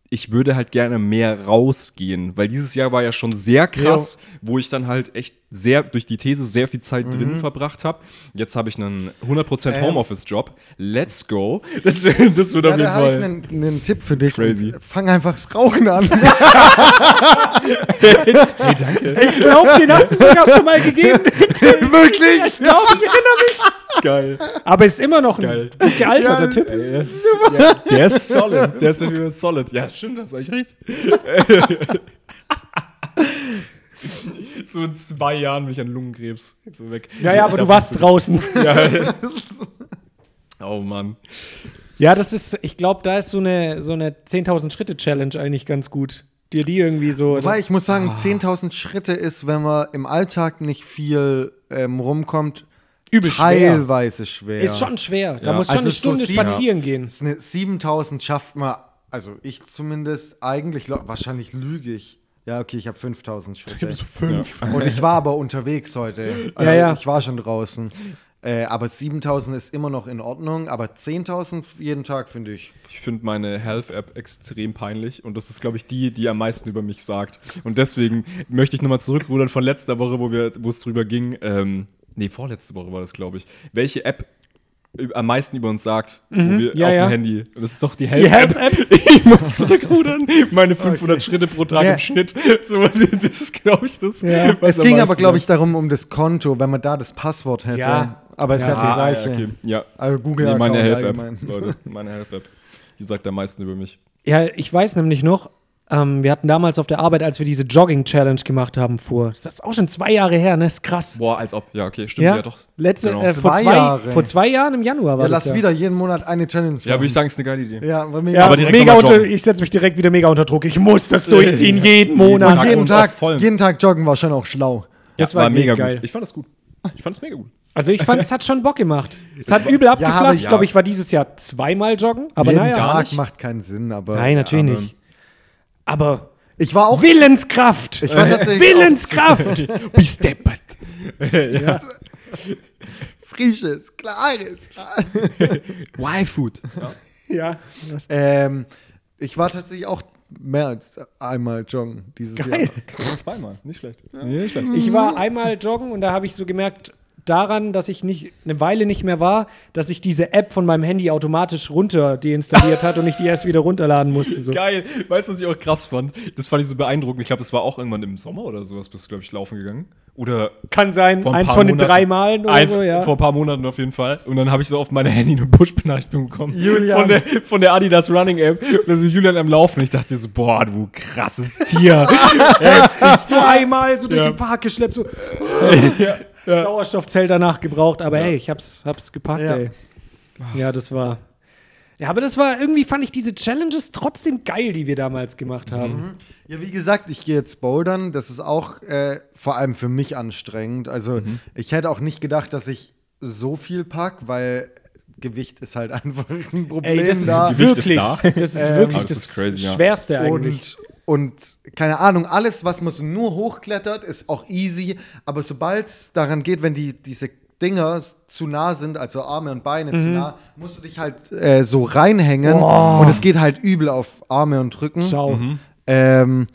Ich würde halt gerne mehr rausgehen, weil dieses Jahr war ja schon sehr krass, wo ich dann halt echt sehr durch die These sehr viel Zeit drin verbracht habe. Jetzt habe ich einen 100% Ähm. Homeoffice-Job. Let's go. Das, das wird auf Ja, jeden da habe ich Fall. einen, einen Tipp für dich. Crazy. Fang einfach das Rauchen an. Hey, danke. Ich glaube, den hast du sogar schon mal gegeben. Wirklich? Ich glaube, ich erinnere mich. Geil. Aber ist immer noch ein Geil. gut gealterter Ja, Tipp. Der ist, ja, der ist solid. Der ist Fall solid. Ja, stimmt, das sag ich recht. so in zwei Jahren bin ich an Lungenkrebs so weg. Ja, ja, aber du warst draußen. Ja. Oh Mann. Ja, das ist, ich glaube, da ist so eine, so eine 10.000 Schritte Challenge eigentlich ganz gut. Dir die irgendwie so. Wobei ich muss Ah. sagen, 10.000 Schritte ist, wenn man im Alltag nicht viel ähm, rumkommt, Übel schwer. teilweise schwer. ist schon schwer. Da Ja. muss schon Also eine so Stunde sieben- spazieren gehen. Ist eine 7000 schafft man, also ich zumindest, eigentlich, wahrscheinlich lüge ich. Ja, okay, ich habe 5000 Schritte. Fünf. Und ich war aber unterwegs heute. Also Ja, ja. ich war schon draußen. Äh, aber 7000 ist immer noch in Ordnung, aber 10.000 jeden Tag finde ich. Ich finde meine Health-App extrem peinlich und das ist, glaube ich, die, die am meisten über mich sagt. Und deswegen möchte ich nochmal zurückrudern von letzter Woche, wo wir, wo es drüber ging. Ähm, nee, vorletzte Woche war das, glaube ich. Welche App am meisten über uns sagt, wo wir ja, auf ja. dem Handy. Und das ist doch die Die Health-App. Health-App. Ich muss zurückrudern. Meine 500 Schritte pro Tag Ja. im Schnitt. So, das ist, glaube ich, das. Ja. was Es ging aber, glaube ich, darum, um das Konto, wenn man da das Passwort hätte. Ja. Aber es ist ja, das Ah, Gleiche. Ja, okay. ja. Also Google Nee, meine allgemein. Leute. Meine Health-App. Die sagt am meisten über mich. Ja, ich weiß nämlich noch, ähm, wir hatten damals auf der Arbeit, als wir diese Jogging-Challenge gemacht haben vor, das ist auch schon zwei Jahre her, ne? Ist krass. Boah, als ob. Ja, okay, stimmt. Ja, Ja, doch. Letzte, Genau. äh, vor, Zwei zwei, Jahre. vor zwei Jahren im Januar war Ja, das lass wieder jeden Monat eine Challenge Ja, würde ich machen. sagen, ist eine geile Idee. Ja, aber mega. Ja, Aber direkt mega unter, ich setze mich direkt wieder mega unter Druck. Ich muss das durchziehen, jeden Monat. und Tag jeden und Tag, vollen. jeden Tag joggen war schon auch schlau. Das war, war mega geil. gut. Ich fand das gut. Ich fand es mega gut. Also ich fand, es hat schon Bock gemacht. Es hat war- übel abgeflacht. ich- glaube, ich war dieses Jahr zweimal joggen. Aber jeden naja. Tag nicht. macht keinen Sinn, aber. Nein, natürlich aber nicht. Aber Ich war auch. Willenskraft. Ich war tatsächlich Willenskraft. Bis deppert. ja. Frisches, klares. Y-Food. ja. Das- ähm, ich war tatsächlich auch mehr als einmal joggen dieses Geil. Jahr. Zweimal. Nicht schlecht. Nee, nicht schlecht. Ich war einmal joggen und da habe ich so gemerkt, daran, dass ich nicht eine Weile nicht mehr war, dass sich diese App von meinem Handy automatisch runter deinstalliert hat und ich die erst wieder runterladen musste. So. Geil. Weißt du, was ich auch krass fand? Das fand ich so beeindruckend. Ich glaube, das war auch irgendwann im Sommer oder sowas, bist du, glaube ich, laufen gegangen. Oder Kann sein, ein eins von den Monaten. drei Malen oder ein, so, ja. Vor ein paar Monaten auf jeden Fall. Und dann habe ich so auf meine Handy eine Push-Benachrichtigung bekommen. Julian. Von der, von der Adidas Running App. Und dann ist Julian am Laufen. Ich dachte so, boah, du krasses Tier. Heftig. so einmal so durch Ja. den Park geschleppt, so Sauerstoffzelt danach gebraucht, aber hey, ich hab's, hab's gepackt, Ja. ey. Ja, das war. Ja, aber das war irgendwie fand ich diese Challenges trotzdem geil, die wir damals gemacht haben. Ja, wie gesagt, ich gehe jetzt bouldern. Das ist auch äh, vor allem für mich anstrengend. Also, ich hätte auch nicht gedacht, dass ich so viel pack, weil Gewicht ist halt einfach ein Problem Ey, das ist da. Gewicht ist wirklich, da. das ist Ähm, wirklich aber das das, ist crazy, ja. Schwerste eigentlich. Und, keine Ahnung, alles, was man so nur hochklettert, ist auch easy. Aber sobald es daran geht, wenn die, diese Dinger zu nah sind, also Arme und Beine Mhm. zu nah, musst du dich halt äh, so reinhängen. Boah. Und es geht halt übel auf Arme und Rücken. Ciao. Ähm,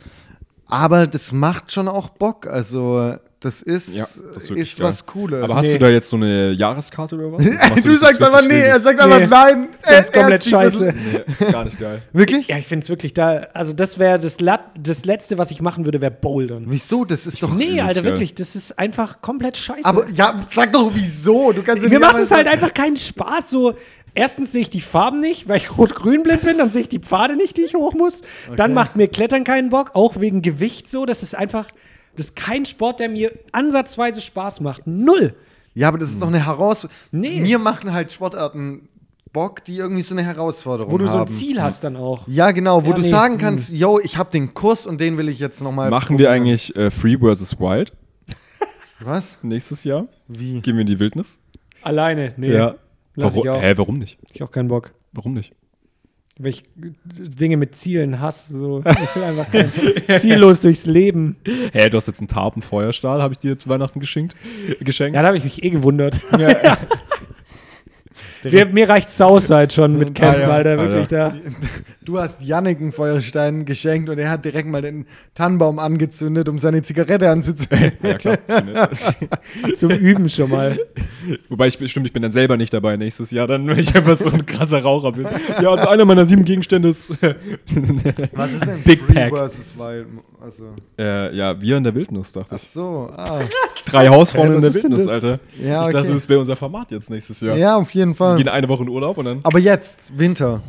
aber das macht schon auch Bock. Also, das ist, Ja, das ist ist was Cooles. Aber hast Nee. du da jetzt so eine Jahreskarte oder was? Du das sagst einfach richtig nee, er sagt einfach Nee. nein. Das ist komplett scheiße. Nee, gar nicht geil. Wirklich? Ja, ich finde es wirklich da, also das wäre das, das Letzte, was ich machen würde, wäre Bouldern. Wieso? Das ist doch. Nee, Alter, geil. wirklich, das ist einfach komplett scheiße. Aber ja, sag doch wieso. Du kannst ja Mir nicht macht es halt einfach keinen Spaß. So, erstens sehe ich die Farben nicht, weil ich rot-grün blind bin, dann sehe ich die Pfade nicht, die ich hoch muss. Dann macht mir Klettern keinen Bock, auch wegen Gewicht so. Das ist einfach, das ist kein Sport, der mir ansatzweise Spaß macht. Null. Ja, aber das ist doch eine Herausforderung. Nee. Mir machen halt Sportarten Bock, die irgendwie so eine Herausforderung Wo du so ein haben. Ziel hast dann auch. Ja, genau, wo Ja, du nee, sagen kannst, yo, ich habe den Kurs und den will ich jetzt noch mal Machen wir probieren. eigentlich äh, Free vs. Wild Was? nächstes Jahr? Wie? Gehen wir in die Wildnis? Alleine. Nee. Ja. Lass Warum, ich auch. Hä, warum nicht? Ich auch keinen Bock. Warum nicht? Weil ich Dinge mit Zielen hasse. So. Ich will einfach ziellos durchs Leben. Hä, du hast jetzt einen Tarpenfeuerstahl, habe ich dir zu Weihnachten geschenkt. geschenkt. Ja, da habe ich mich eh gewundert. Wir, mir reicht Southside schon mit Ah, ja. Alter, Ah, wirklich da. Du hast Yannick einen Feuerstein geschenkt und er hat direkt mal den Tannenbaum angezündet, um seine Zigarette anzuzünden. Ja, klar. Zum Üben schon mal. Wobei ich stimmt, ich bin dann selber nicht dabei nächstes Jahr, dann, weil ich einfach so ein krasser Raucher bin. Ja, also einer meiner sieben Gegenstände ist. Was ist denn Big Free Pack. versus Wild? Also, äh, ja, wir in der Wildnis, dachte ach ich. so, ah. Drei Hausfrauen in der Wildnis? Alter. Ja, Ich dachte, okay. das wäre unser Format jetzt nächstes Jahr. Ja, auf jeden Wir Fall. gehen eine Woche in Urlaub und dann. Aber jetzt, Winter.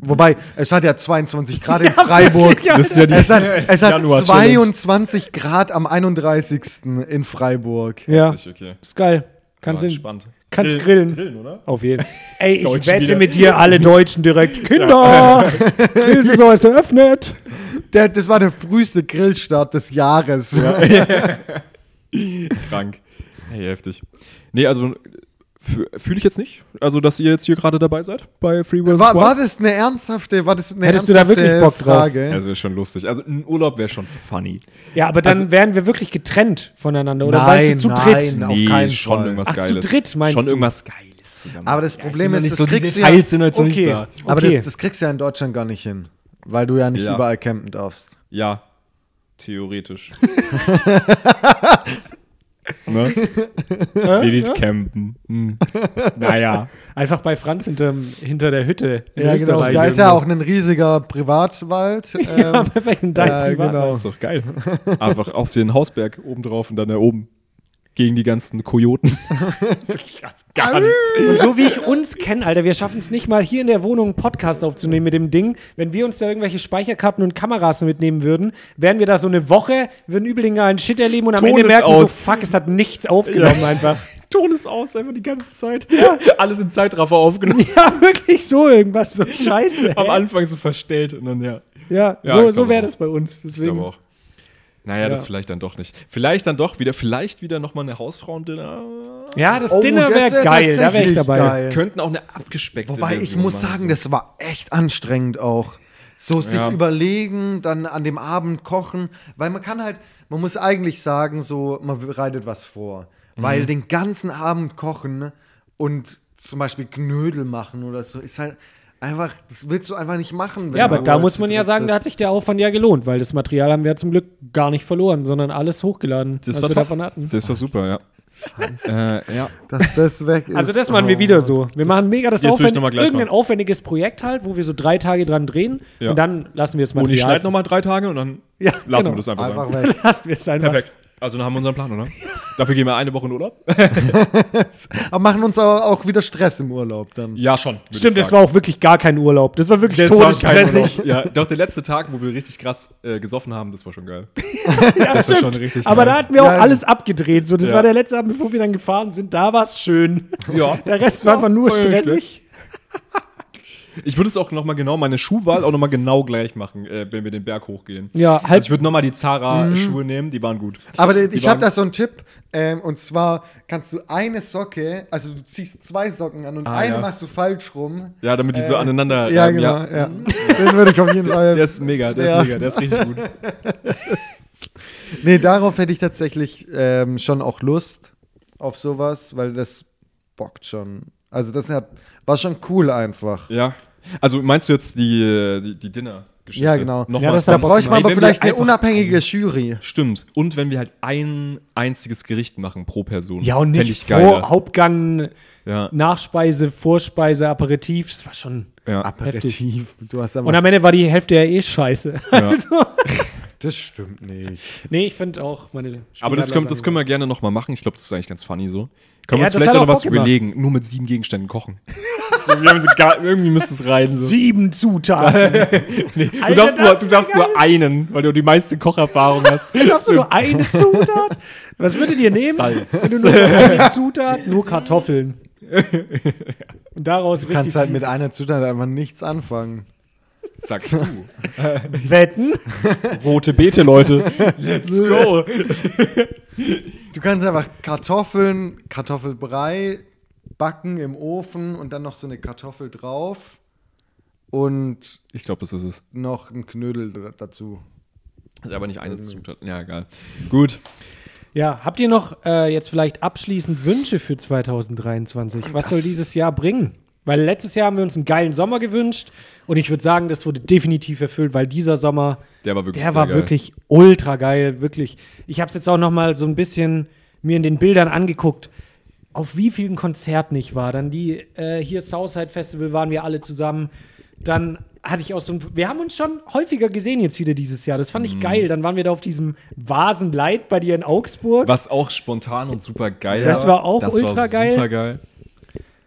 Wobei, es hat ja 22 Grad in Freiburg. Das ist ja die Es hat, es hat Januar-Challenge. 22 Grad am 31. in Freiburg. Ja, Richtig, okay. ist geil. Kannst, entspannt. kannst Grill- grillen. Grillen, oder? Auf jeden Fall. Ey, ich Deutsch wette wieder. mit dir, alle Deutschen direkt. Kinder! Grillsaison ist eröffnet. Der, das war der früheste Grillstart des Jahres. Krank. Hey, heftig. Nee, also fühle ich jetzt nicht. Also, dass ihr jetzt hier gerade dabei seid bei Free vs. War, war das eine ernsthafte, war das eine Hättest du da ernsthafte wirklich Bock drauf? Frage? Also, wäre schon lustig. Also, ein Urlaub wäre schon funny. Ja, aber dann Also- wären wir wirklich getrennt voneinander. Oder Nein, meinst du zu dritt? nein. auf keinen schon Fall. irgendwas Ach, zu Geiles. dritt meinst Schon du? irgendwas Geiles zusammen. Aber das Problem ist, nicht das so die kriegst du ja, sind halt so nicht Okay. da. aber Okay. das, das kriegst du ja in Deutschland gar nicht hin, weil du ja nicht Ja. überall campen darfst. Ja, theoretisch. ne? Edith campen. Hm. Naja. Einfach bei Franz hinterm, hinter der Hütte. in Ja, genau. Da ist ja auch ein riesiger Privatwald. Ja, Ähm, perfekt. Ein Dein ja, Privatwald. genau. Das ist doch geil. Einfach auf den Hausberg oben drauf und dann da oben. Gegen die ganzen Kojoten. Gar nichts. Und so wie ich uns kenne, Alter, wir schaffen es nicht mal hier in der Wohnung einen Podcast aufzunehmen mit dem Ding. Wenn wir uns da irgendwelche Speicherkarten und Kameras mitnehmen würden, wären wir da so eine Woche, würden übel einen Shit erleben und am Ton Ende merken wir so, aus. fuck, es hat nichts aufgenommen einfach. Ton ist aus, einfach die ganze Zeit. Alles in Zeitraffer aufgenommen. Ja, wirklich so irgendwas, so scheiße. Am? Anfang so verstellt und dann ja. Ja, Ja, so, ich so wäre das bei uns. Ich Deswegen. glaube auch. Naja, das Ja. vielleicht dann doch nicht. Vielleicht dann doch wieder, vielleicht wieder nochmal eine Hausfrauendinner. Ja, das Oh, Dinner das wäre wär geil, da wäre ich dabei. geil. Könnten auch eine abgespeckte Wobei ich Version muss machen, sagen, so. das war echt anstrengend auch. So sich Ja. überlegen, dann an dem Abend kochen, weil man kann halt, man muss eigentlich sagen, so, man bereitet was vor. Mhm. Weil den ganzen Abend kochen und zum Beispiel Knödel machen oder so, ist halt einfach, das willst du einfach nicht machen. wenn Ja, aber da muss man ja sagen, da hat sich der Aufwand ja gelohnt, weil das Material haben wir zum Glück gar nicht verloren, sondern alles hochgeladen, Das was war wir davon hatten. Das war super, ja. Äh, ja. Dass das weg ist. Also das machen wir Oh. wieder so. Wir machen mega das jetzt will ich aufwend noch mal gleich irgendein machen. aufwendiges Projekt halt, wo wir so drei Tage dran drehen Ja. und dann lassen wir es mal. Und ich schneide nochmal drei Tage und dann Ja, lassen genau. wir das einfach, Einfach sein. weg. Lassen wir es einfach. Perfekt. Also dann haben wir unseren Plan, oder? Dafür gehen wir eine Woche in Urlaub? Aber machen uns aber auch wieder Stress im Urlaub dann. Ja, schon. Stimmt, das war auch wirklich gar kein Urlaub. Das war wirklich war todesstressig. Ja, doch der letzte Tag, wo wir richtig krass äh, gesoffen haben, das war schon geil. Ja, Das war stimmt. schon richtig Aber da nice. hatten wir auch Ja. alles abgedreht. So, das Ja. war der letzte Abend, bevor wir dann gefahren sind. Da war es schön. Ja. Der Rest war einfach nur stressig. Ich würde es auch nochmal genau, meine Schuhwahl auch nochmal genau gleich machen, äh, wenn wir den Berg hochgehen. Ja, halt. Also ich würde nochmal die Zara-Schuhe nehmen, die waren gut. Aber die, Die ich habe da so einen Tipp. Ähm, und zwar kannst du eine Socke, also du ziehst zwei Socken an und Ah, eine ja. machst du falsch rum. Ja, damit die so aneinander. Ja, ähm, genau. Ja. Den würde ich auf jeden Fall. Der ist mega, der Ja. ist mega, der ist richtig gut. Nee, darauf hätte ich tatsächlich ähm, schon auch Lust auf sowas, weil das bockt schon. Also das hat, war schon cool einfach. Ja. Also meinst du jetzt die, die, die Dinner-Geschichte? Ja, genau. Nochmal. Ja, das Da bräuchte man aber vielleicht eine unabhängige Jury. Stimmt. Und wenn wir halt ein einziges Gericht machen pro Person. ja, und nicht ich geiler. vor, Hauptgang, Ja. Nachspeise, Vorspeise, Aperitif. Das war schon. ja. Aperitif. Du hast Und am Ende war die Hälfte ja eh scheiße. Ja. Also, das stimmt nicht. nee, ich finde auch meine Aber das können, das können wir gerne nochmal machen. Ich glaube, das ist eigentlich ganz funny so. Können Ja, wir uns vielleicht auch noch was gemacht. überlegen. Nur mit sieben Gegenständen kochen. so, wir haben so gar, irgendwie müsste es rein. So. Sieben Zutaten. Du Alter, darfst, nur, du darfst nur einen, weil du die meiste Kocherfahrung hast. Du darfst du nur eine Zutat? Was würdet ihr nehmen? Salz. Wenn du nur eine Zutat, nur Kartoffeln. Und daraus Du kannst halt mit einer Zutat einfach nichts anfangen. Sagst du. wetten. Rote Beete, Leute. Let's go. Du kannst einfach Kartoffeln, Kartoffelbrei backen im Ofen und dann noch so eine Kartoffel drauf und Ich glaube, das ist es. noch ein Knödel da- dazu. Das ist aber nicht eine Zutat. Ja, egal. Gut. Ja, habt ihr noch äh, jetzt vielleicht abschließend Wünsche für 2023? Was soll dieses Jahr bringen? Weil letztes Jahr haben wir uns einen geilen Sommer gewünscht und ich würde sagen, das wurde definitiv erfüllt, weil dieser Sommer, Der war wirklich der war geil. wirklich ultra geil, wirklich. Ich habe es jetzt auch noch mal so ein bisschen mir in den Bildern angeguckt, auf wie vielen Konzerten ich war. Dann die äh, hier Southside Festival waren wir alle zusammen. Dann hatte ich auch so ein, wir haben uns schon häufiger gesehen jetzt wieder dieses Jahr. Das fand ich geil. Dann waren wir da auf diesem Vasenleit bei dir in Augsburg. Was auch spontan und super geil Das war auch ultra war geil. Super geil.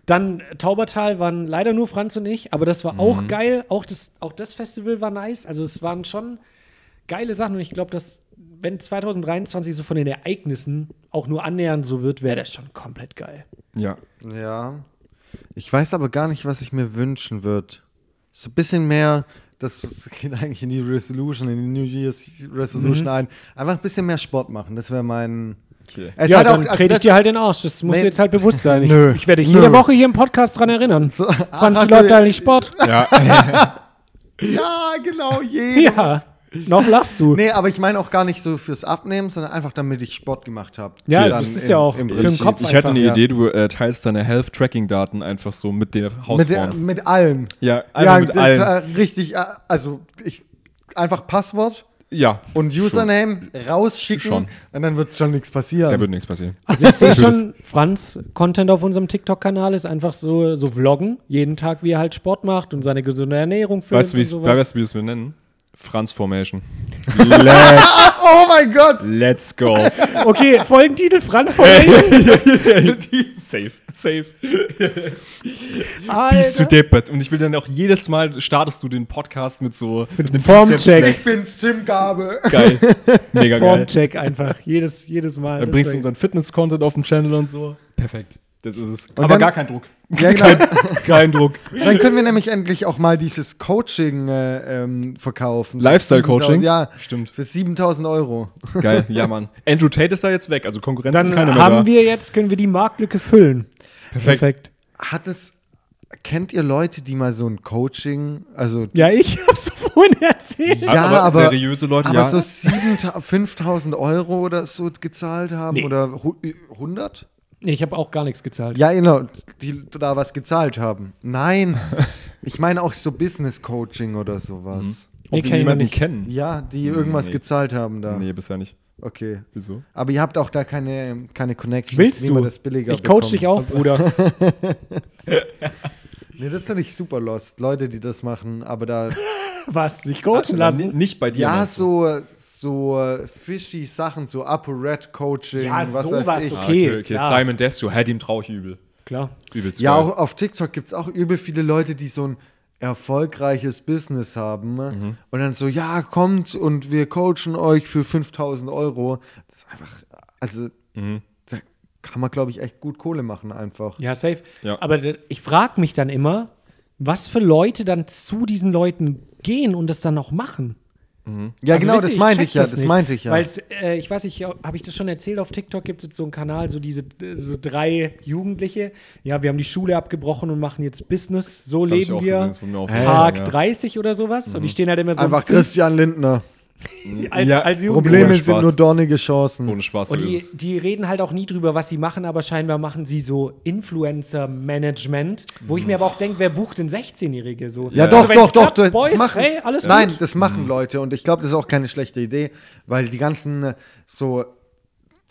Dann Taubertal waren leider nur Franz und ich, aber das war auch Mhm. geil. Auch das, auch das Festival war nice. Also es waren schon geile Sachen und ich glaube, dass wenn 2023 so von den Ereignissen auch nur annähernd so wird, wäre das schon komplett geil. Ja. Ja. Ich weiß aber gar nicht, was ich mir wünschen würde. So ein bisschen mehr, das geht eigentlich in die Resolution, in die New Year's Resolution ein. Einfach ein bisschen mehr Sport machen. Das wäre mein. Okay. Es ja, hat dann also trete ich dir halt den Arsch. Das muss Nee. dir jetzt halt bewusst sein. Ich, Nö. ich werde dich jede Woche hier im Podcast dran erinnern. So, Franz, ach, wie hast läuft du- eigentlich Sport? Ja. Ja, genau, jede. Ja, noch lachst du. Nee, aber ich meine auch gar nicht so fürs Abnehmen, sondern einfach damit ich Sport gemacht habe. Ja, das ist ja auch für den Ich, Kopf ich hätte eine einfach, Idee, du äh, teilst deine Health-Tracking-Daten einfach so mit der Mit, Hausfrau. der, mit allen. ja, einfach Ja, mit das allen. ist äh, richtig. Äh, also, ich einfach Passwort ja, und Username rausschicken Schon. und dann wird schon nichts passieren. da wird nichts passieren. Also ich sehe schon, Franz Content auf unserem TikTok-Kanal ist einfach so, so Vloggen, jeden Tag, wie er halt Sport macht und seine gesunde Ernährung filmt Weißt du, wie und es- sowas. weißt du, wie wir es nennen? Franz Formation. Ah, oh mein Gott! Let's go. Okay, Folgentitel Franz Formation. safe, safe. Alter. Bist du deppert. Und ich will dann auch jedes Mal startest du den Podcast mit so mit einem Formcheck. Ich bin's, Tim Gabe. Geil. Mega geil. Formcheck einfach, jedes, jedes Mal. Dann bringst du unseren Fitness-Content auf den Channel und so. Perfekt. Das ist es. Aber dann- gar kein Druck. Ja, genau. Kein Druck. Dann können wir nämlich endlich auch mal dieses Coaching äh, ähm, verkaufen. Lifestyle-Coaching? 7000 Ja, Stimmt. für 7000 Euro. Geil, ja, Mann. Andrew Tate ist da jetzt weg, also Konkurrenz Dann ist keine mehr haben da. wir jetzt, können wir die Marktlücke füllen. Perfekt. Hat es. Kennt ihr Leute, die mal so ein Coaching, also Ja, ich hab's vorhin erzählt. Ja, aber, aber- seriöse Leute, aber ja. so 7.000, 5000 Euro oder so gezahlt haben Nee. oder hu- 100? Nee, ich habe auch gar nichts gezahlt. Ja, genau, die da was gezahlt haben. Nein, ich meine auch so Business Coaching oder sowas. Nee, Ob wir ich jemanden nicht. kennen? Ja, die irgendwas Nee. gezahlt haben da. Nee, bisher nicht. Okay. Wieso? Aber ihr habt auch da keine, keine Connections, Willst du? das billiger Ich coach bekommt. dich auch, Bruder. Nee, das finde ich super lost. Leute, die das machen, aber da. Was? Sich coachen Ah, lassen? Nicht bei dir. ja, so, so fishy Sachen, so Upper Red Coaching, Ja, was sowas, weiß ich. Ah, okay. okay, okay. klar. Simon Desio, hey, dem traue ich übel. Klar. Übelst Ja, geil. auch auf TikTok gibt es auch übel viele Leute, die so ein erfolgreiches Business haben Mhm. und dann so, ja, kommt und wir coachen euch für 5000 Euro. Das ist einfach, also Mhm. da kann man, glaube ich, echt gut Kohle machen einfach. Ja, safe. Ja. Aber ich frage mich dann immer, was für Leute dann zu diesen Leuten gehen und das dann auch machen. Ja, Also, genau, das ich meinte ich ja, das das nicht. meinte ich ja. Weil's, äh, ich weiß nicht, habe ich das schon erzählt? Auf TikTok gibt es jetzt so einen Kanal, so diese so drei Jugendliche. Ja, wir haben die Schule abgebrochen und machen jetzt Business. So Das ich leben wir. gesehen, das Tag ja. 30 oder sowas. Und die stehen halt immer so Einfach Christian Lindner. Als, Ja, als Jugendliche. Probleme sind nur dornige Chancen. Ohne Spaß, so Und die, die reden halt auch nie drüber, was sie machen, aber scheinbar machen sie so Influencer-Management, wo ich mir aber auch denke, wer bucht denn 16-Jährige so? Ja, Also doch, doch, doch, klappt, das Boys, machen. hey, alles Nein, gut. das machen Leute und ich glaube, das ist auch keine schlechte Idee, weil die ganzen äh, so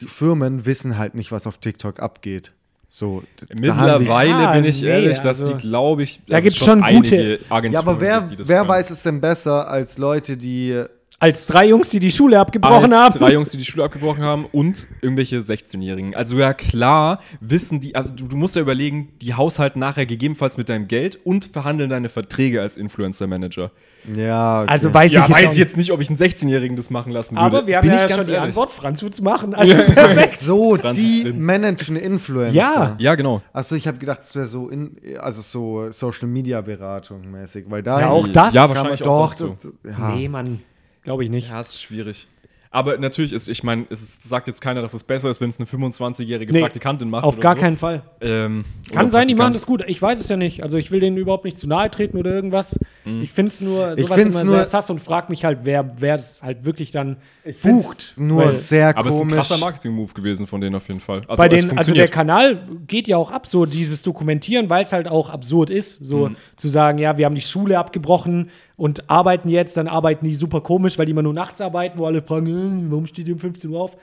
die Firmen wissen halt nicht, was auf TikTok abgeht. So, haben die- Mittlerweile Ja, bin ich nee, ehrlich, dass also- die, glaube ich, Da dass gibt's es schon gute- einige Agenturen Ja, aber wer, gibt, die das wer weiß es denn besser als Leute, die Als drei Jungs, die die Schule abgebrochen als haben. drei Jungs, die die Schule abgebrochen haben und irgendwelche 16-Jährigen. Also ja klar, wissen die, also du, du musst ja überlegen, die haushalten nachher gegebenenfalls mit deinem Geld und verhandeln deine Verträge als Influencer-Manager. ja, okay. Also weiß Ja, ich weiß jetzt, ich jetzt nicht, ob ich einen 16-Jährigen das machen lassen würde. Aber wir haben Bin ja ich ganz schon die ehrlich. Antwort, Franz wird's machen. Also perfekt. so Franz die managen Influencer. Ja. Ja, genau. Achso, ich habe gedacht, das wäre so in, also so Social Media Beratung mäßig, weil da Ja, auch das Ja, kann man wahrscheinlich auch doch, das das, das, ja. Nee, Mann, glaube ich nicht. Ja, ist schwierig. Aber natürlich ist, ich meine, es sagt jetzt keiner, dass es besser ist, wenn es eine 25-jährige Nee, Praktikantin macht. Auf gar so. keinen Fall. Ähm, Kann sein, die machen das gut. Ich weiß es ja nicht. Also ich will denen überhaupt nicht zu nahe treten oder irgendwas. Mhm. Ich finde es nur Ich sowas find's immer nur- sehr sass und frag mich halt, wer wer es halt wirklich dann Ich bucht. nur Weil- sehr Aber es ist ein komisch. krasser Marketing-Move gewesen von denen auf jeden Fall. Also, bei es den, also der. Kanal geht ja auch ab, so dieses Dokumentieren, weil es halt auch absurd ist, so Mhm. zu sagen, ja, wir haben die Schule abgebrochen und arbeiten jetzt, dann arbeiten die super komisch, weil die immer nur nachts arbeiten, wo alle fragen, äh, warum steht ihr um 15 Uhr auf?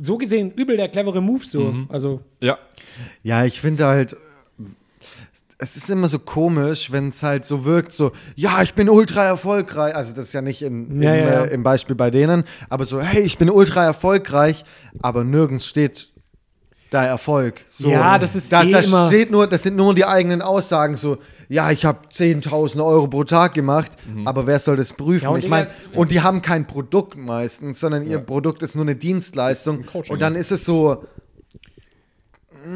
So gesehen, übel der clevere Move, so. Mhm. Also, ja, Ja, ich finde halt, es ist immer so komisch, wenn es halt so wirkt, so, ja, ich bin ultra erfolgreich. Also, das ist ja nicht in, Ja, im, ja, ja. Äh, im Beispiel bei denen, aber so, hey, ich bin ultra erfolgreich, aber nirgends steht da Erfolg. So, Ja, das ist da, eh da immer- steht nur, das sind nur die eigenen Aussagen, so, ja, ich habe 10.000 Euro pro Tag gemacht, aber wer soll das prüfen? Ja, und ich meine, und die haben kein Produkt meistens, sondern ihr Produkt ist nur eine Dienstleistung. Coaching, Und dann ist es so,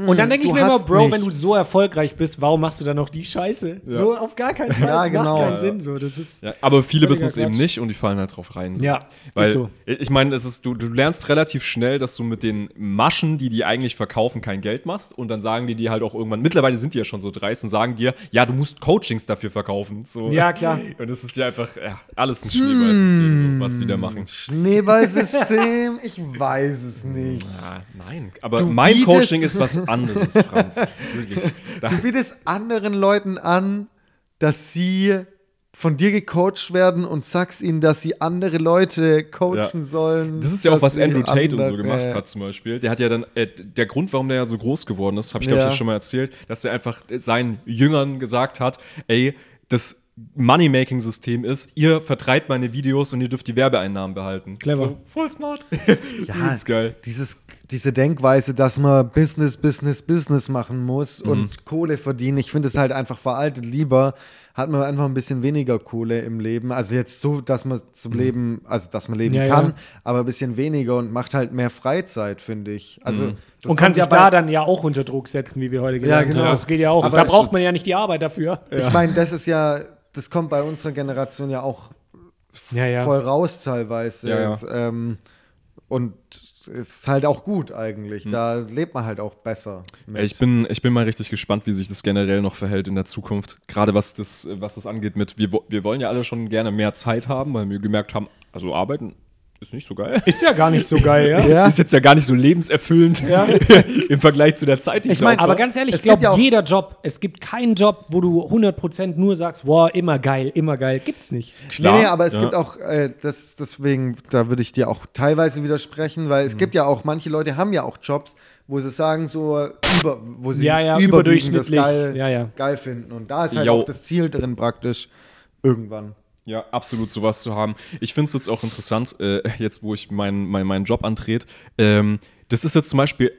und dann denke ich mir immer, Bro, wenn du nichts. so erfolgreich bist, warum machst du dann noch die Scheiße? So auf gar keinen Fall. Ja, das genau. macht keinen Ja. Sinn. So. Das ist, ja, aber viele wissen es eben nicht und die fallen halt drauf rein. So. Ja, Weil, ist so. ich meine, es ist, du, du lernst relativ schnell, dass du mit den Maschen, die die eigentlich verkaufen, kein Geld machst und dann sagen die dir halt auch irgendwann, mittlerweile sind die ja schon so dreist und sagen dir, ja, du musst Coachings dafür verkaufen. So. Ja, klar. Und das ist ja einfach, ja, alles ein Schneeballsystem, so, was die da Hm. machen. Schneeballsystem? ich weiß es nicht. Ja, nein, aber Du mein Coaching ist was anderes, Franz. Wirklich. Da, Du bietest anderen Leuten an, dass sie von dir gecoacht werden und sagst ihnen, dass sie andere Leute coachen Ja. sollen. Das ist ja auch, was Andrew Tate und so andere- gemacht hat, zum Beispiel. Der hat ja dann, äh, der Grund, warum der ja so groß geworden ist, habe ich, glaube ich, Ja. das schon mal erzählt, dass der einfach seinen Jüngern gesagt hat, ey, das Money-Making-System ist, ihr vertreibt meine Videos und ihr dürft die Werbeeinnahmen behalten. Clever. So, voll smart. Ja, Übelst geil. Dieses, diese Denkweise, dass man Business, Business, Business machen muss Mhm. und Kohle verdienen, ich finde es halt einfach veraltet. Lieber hat man einfach ein bisschen weniger Kohle im Leben. Also jetzt so, dass man zum Leben, also dass man leben Ja, kann, ja. aber ein bisschen weniger und macht halt mehr Freizeit, finde ich. Also Mhm. und kann sich ja da dann ja auch unter Druck setzen, wie wir heute gelernt genau. haben. Das geht ja auch. Aber da braucht man ja nicht die Arbeit dafür. Ich meine, das ist ja, das kommt bei unserer Generation ja auch Ja, ja. voll raus teilweise. Ja, ja. Ähm, und ist halt auch gut eigentlich. Hm. Da lebt man halt auch besser. mit. Ich bin, ich bin mal richtig gespannt, wie sich das generell noch verhält in der Zukunft. Gerade was das, was das angeht mit, wir, wir wollen ja alle schon gerne mehr Zeit haben, weil wir gemerkt haben, also arbeiten ist nicht so geil. Ist ja gar nicht so geil, ja. Ja. Ist jetzt ja gar nicht so lebenserfüllend im Vergleich zu der Zeit, die ich, Ich mein, da Aber ganz ehrlich, Es ich glaube, gibt ja auch- jeder Job, es gibt keinen Job, wo du 100% nur sagst, wow, immer geil, immer geil. Gibt's nicht. Klar, nee, nee, aber es ja. gibt auch, äh, das, deswegen, da würde ich dir auch teilweise widersprechen, weil Mhm. es gibt ja auch, manche Leute haben ja auch Jobs, wo sie sagen, so, über, wo sie Ja, ja, überwiegend das überdurchschnittlich. geil, Ja, ja. geil finden. Und da ist halt Jo. auch das Ziel drin praktisch, irgendwann. Ja, absolut sowas zu haben. Ich finde es jetzt auch interessant, äh, jetzt wo ich meinen mein, meinen Job antrete. Ähm, das ist jetzt zum Beispiel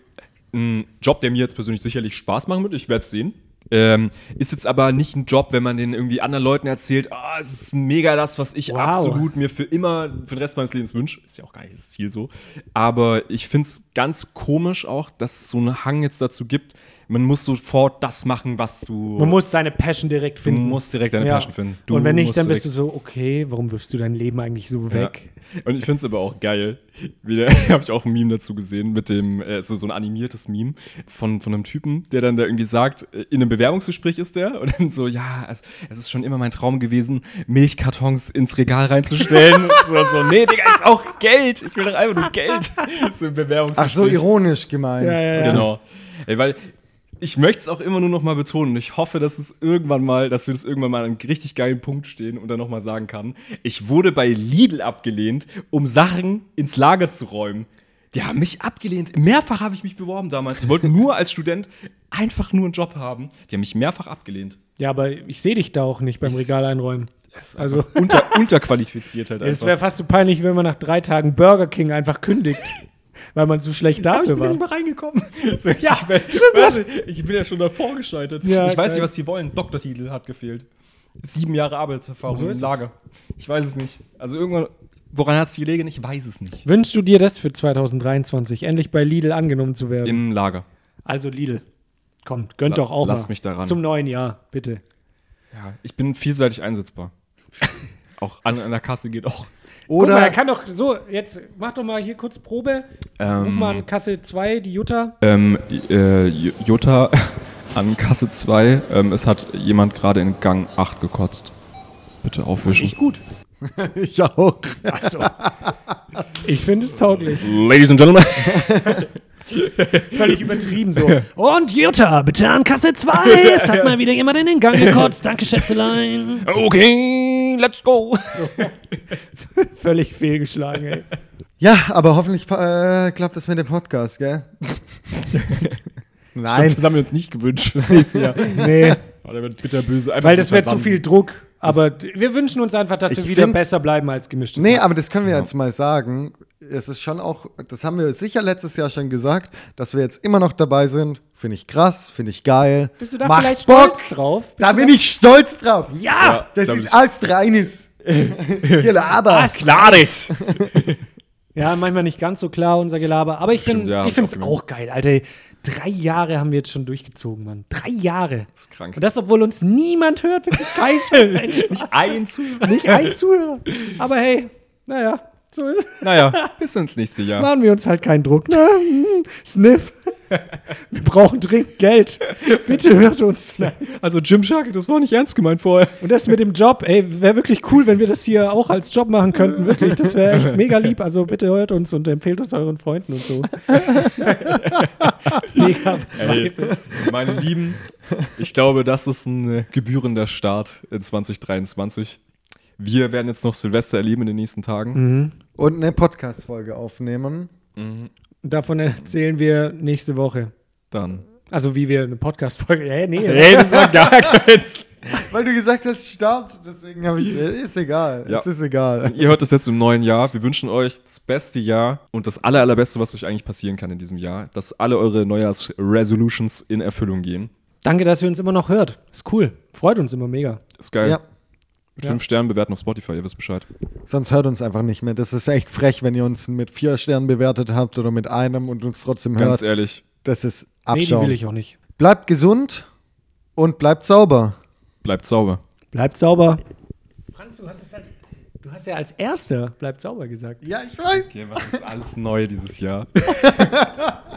ein Job, der mir jetzt persönlich sicherlich Spaß machen wird. Ich werde es sehen. Ähm, ist jetzt aber nicht ein Job, wenn man den irgendwie anderen Leuten erzählt, ah, es ist mega das, was ich Wow. absolut mir für immer, für den Rest meines Lebens wünsche. Ist ja auch gar nicht das Ziel so. Aber ich finde es ganz komisch auch, dass es so einen Hang jetzt dazu gibt, man muss sofort das machen, was du. Man muss seine Passion direkt du finden. musst direkt deine Ja. Passion finden. Du Und wenn nicht, dann bist du so, okay, warum wirfst du dein Leben eigentlich so weg? Ja. Und ich finde es aber auch geil. Wieder habe ich auch ein Meme dazu gesehen mit dem, äh, so, so ein animiertes Meme von, von einem Typen, der dann da irgendwie sagt, äh, in einem Bewerbungsgespräch ist der und dann so, ja, es, es ist schon immer mein Traum gewesen, Milchkartons ins Regal reinzustellen. so, so, nee, Digga, ich brauch Geld. Ich will doch einfach nur Geld. So im Ach Bewerbungsgespräch. so, ironisch gemeint. Ja, ja, ja. Genau. Ey, weil ich möchte es auch immer nur noch mal betonen. Ich hoffe, dass es irgendwann mal, dass wir das irgendwann mal an einem richtig geilen Punkt stehen und dann noch mal sagen kann. Ich wurde bei Lidl abgelehnt, um Sachen ins Lager zu räumen. Die haben mich abgelehnt. Mehrfach habe ich mich beworben damals. Ich wollte nur als Student einfach nur einen Job haben. Die haben mich mehrfach abgelehnt. Ja, aber ich sehe dich da auch nicht beim Regal einräumen. Also, Unter, unterqualifiziert halt es einfach. wäre fast so peinlich, wenn man nach drei Tagen Burger King einfach kündigt, weil man so schlecht dafür ich bin war. reingekommen. So, Ja, ich, bin, stimmt, warte, ich bin ja schon davor gescheitert. Ja, ich weiß geil. nicht, was die wollen. Doktortitel hat gefehlt. Sieben Jahre Arbeitserfahrung So im. Lager. Ich weiß es nicht. Also irgendwann, woran hat es gelegen? Ich weiß es nicht. Wünschst du dir das für 2023, endlich bei Lidl angenommen zu werden? Im Lager. also Lidl, kommt, gönnt La- doch auch lass mal. mich daran. Zum neuen Jahr, bitte. Ja, ich bin vielseitig einsetzbar. auch an, an der Kasse geht auch. Guck mal, er Oder, kann doch so, jetzt mach doch mal hier kurz Probe. Ruf Ähm, mal an Kasse 2, die Jutta. ähm, äh, Jutta an Kasse 2. Ähm, es hat jemand gerade in Gang 8 gekotzt. Bitte aufwischen. Nicht gut. ich auch. Also, ich finde es tauglich. Ladies and Gentlemen. Völlig übertrieben so. Und Jutta, bitte an Kasse 2. Es hat mal wieder jemand in den Gang gekotzt. Danke, Schätzelein. Okay, let's go. Völlig fehlgeschlagen, ey. Ja, aber hoffentlich äh, klappt das mit dem Podcast, gell? Nein. Das haben wir uns nicht gewünscht fürs nächste Jahr. Nee, Oh, der wird bitterböse. Einfach weil das wäre zu viel Druck. Aber wir wünschen uns einfach, dass wir wieder besser bleiben als gemischtes Nee, Hack. aber das können wir jetzt mal sagen. Es ist schon auch, das haben wir sicher letztes Jahr schon gesagt, dass wir jetzt immer noch dabei sind. Finde ich krass, finde ich geil. Bist du da Macht vielleicht Bock. stolz drauf? Bist Da bin ich stolz drauf. Ja! Das da ist alles reines. Gelaber. Klares. Ja, manchmal nicht ganz so klar, unser Gelaber. Aber ich, bin, Stimmt, ja, ich finde es auch auch geil, Alter. Drei Jahre haben wir jetzt schon durchgezogen, Mann. Drei Jahre. Das ist krank. Und das, obwohl uns niemand hört, wirklich kein. Nicht ein Zuhörer. Nicht ein Zuhörer. Aber hey, naja, so ist. Naja, bis ins nächste Jahr. Machen wir uns halt keinen Druck. Ne? Hm, Sniff. Wir brauchen dringend Geld. Bitte hört uns. Also Gymshark, das war nicht ernst gemeint vorher. Und das mit dem Job, ey, wäre wirklich cool, wenn wir das hier auch als Job machen könnten. Wirklich, das wäre echt mega lieb. Also bitte hört uns und empfehlt uns euren Freunden und so. mega Ey, bezweifelt. meine Lieben, ich glaube, das ist ein gebührender Start in 2023. Wir werden jetzt noch Silvester erleben in den nächsten Tagen. Und eine Podcast-Folge aufnehmen. Davon erzählen wir nächste Woche. Dann. Also wie wir eine Podcast-Folge. Hä, nee. Ey, das war gar keins. Weil du gesagt hast, Start, deswegen habe ich. Ist egal. Ja. Es ist egal. Ihr hört das jetzt im neuen Jahr. Wir wünschen euch das beste Jahr und das aller, allerbeste, was euch eigentlich passieren kann in diesem Jahr. Dass alle eure Neujahrs-Resolutions in Erfüllung gehen. Danke, dass ihr uns immer noch hört. Ist cool. Freut uns immer mega. Ist geil. Ja. Mit Ja. fünf Sternen bewerten auf Spotify, ihr wisst Bescheid. Sonst hört uns einfach nicht mehr. Das ist echt frech, wenn ihr uns mit vier Sternen bewertet habt oder mit einem und uns trotzdem Ganz hört. ehrlich, Das ist Nee, die Abschaum. will ich auch nicht. bleibt gesund und bleibt sauber. bleibt sauber. Bleibt sauber. Franz, du hast, es als, du hast ja als Erster bleibt sauber gesagt. Ja, ich weiß. Okay, was ist alles neu dieses Jahr?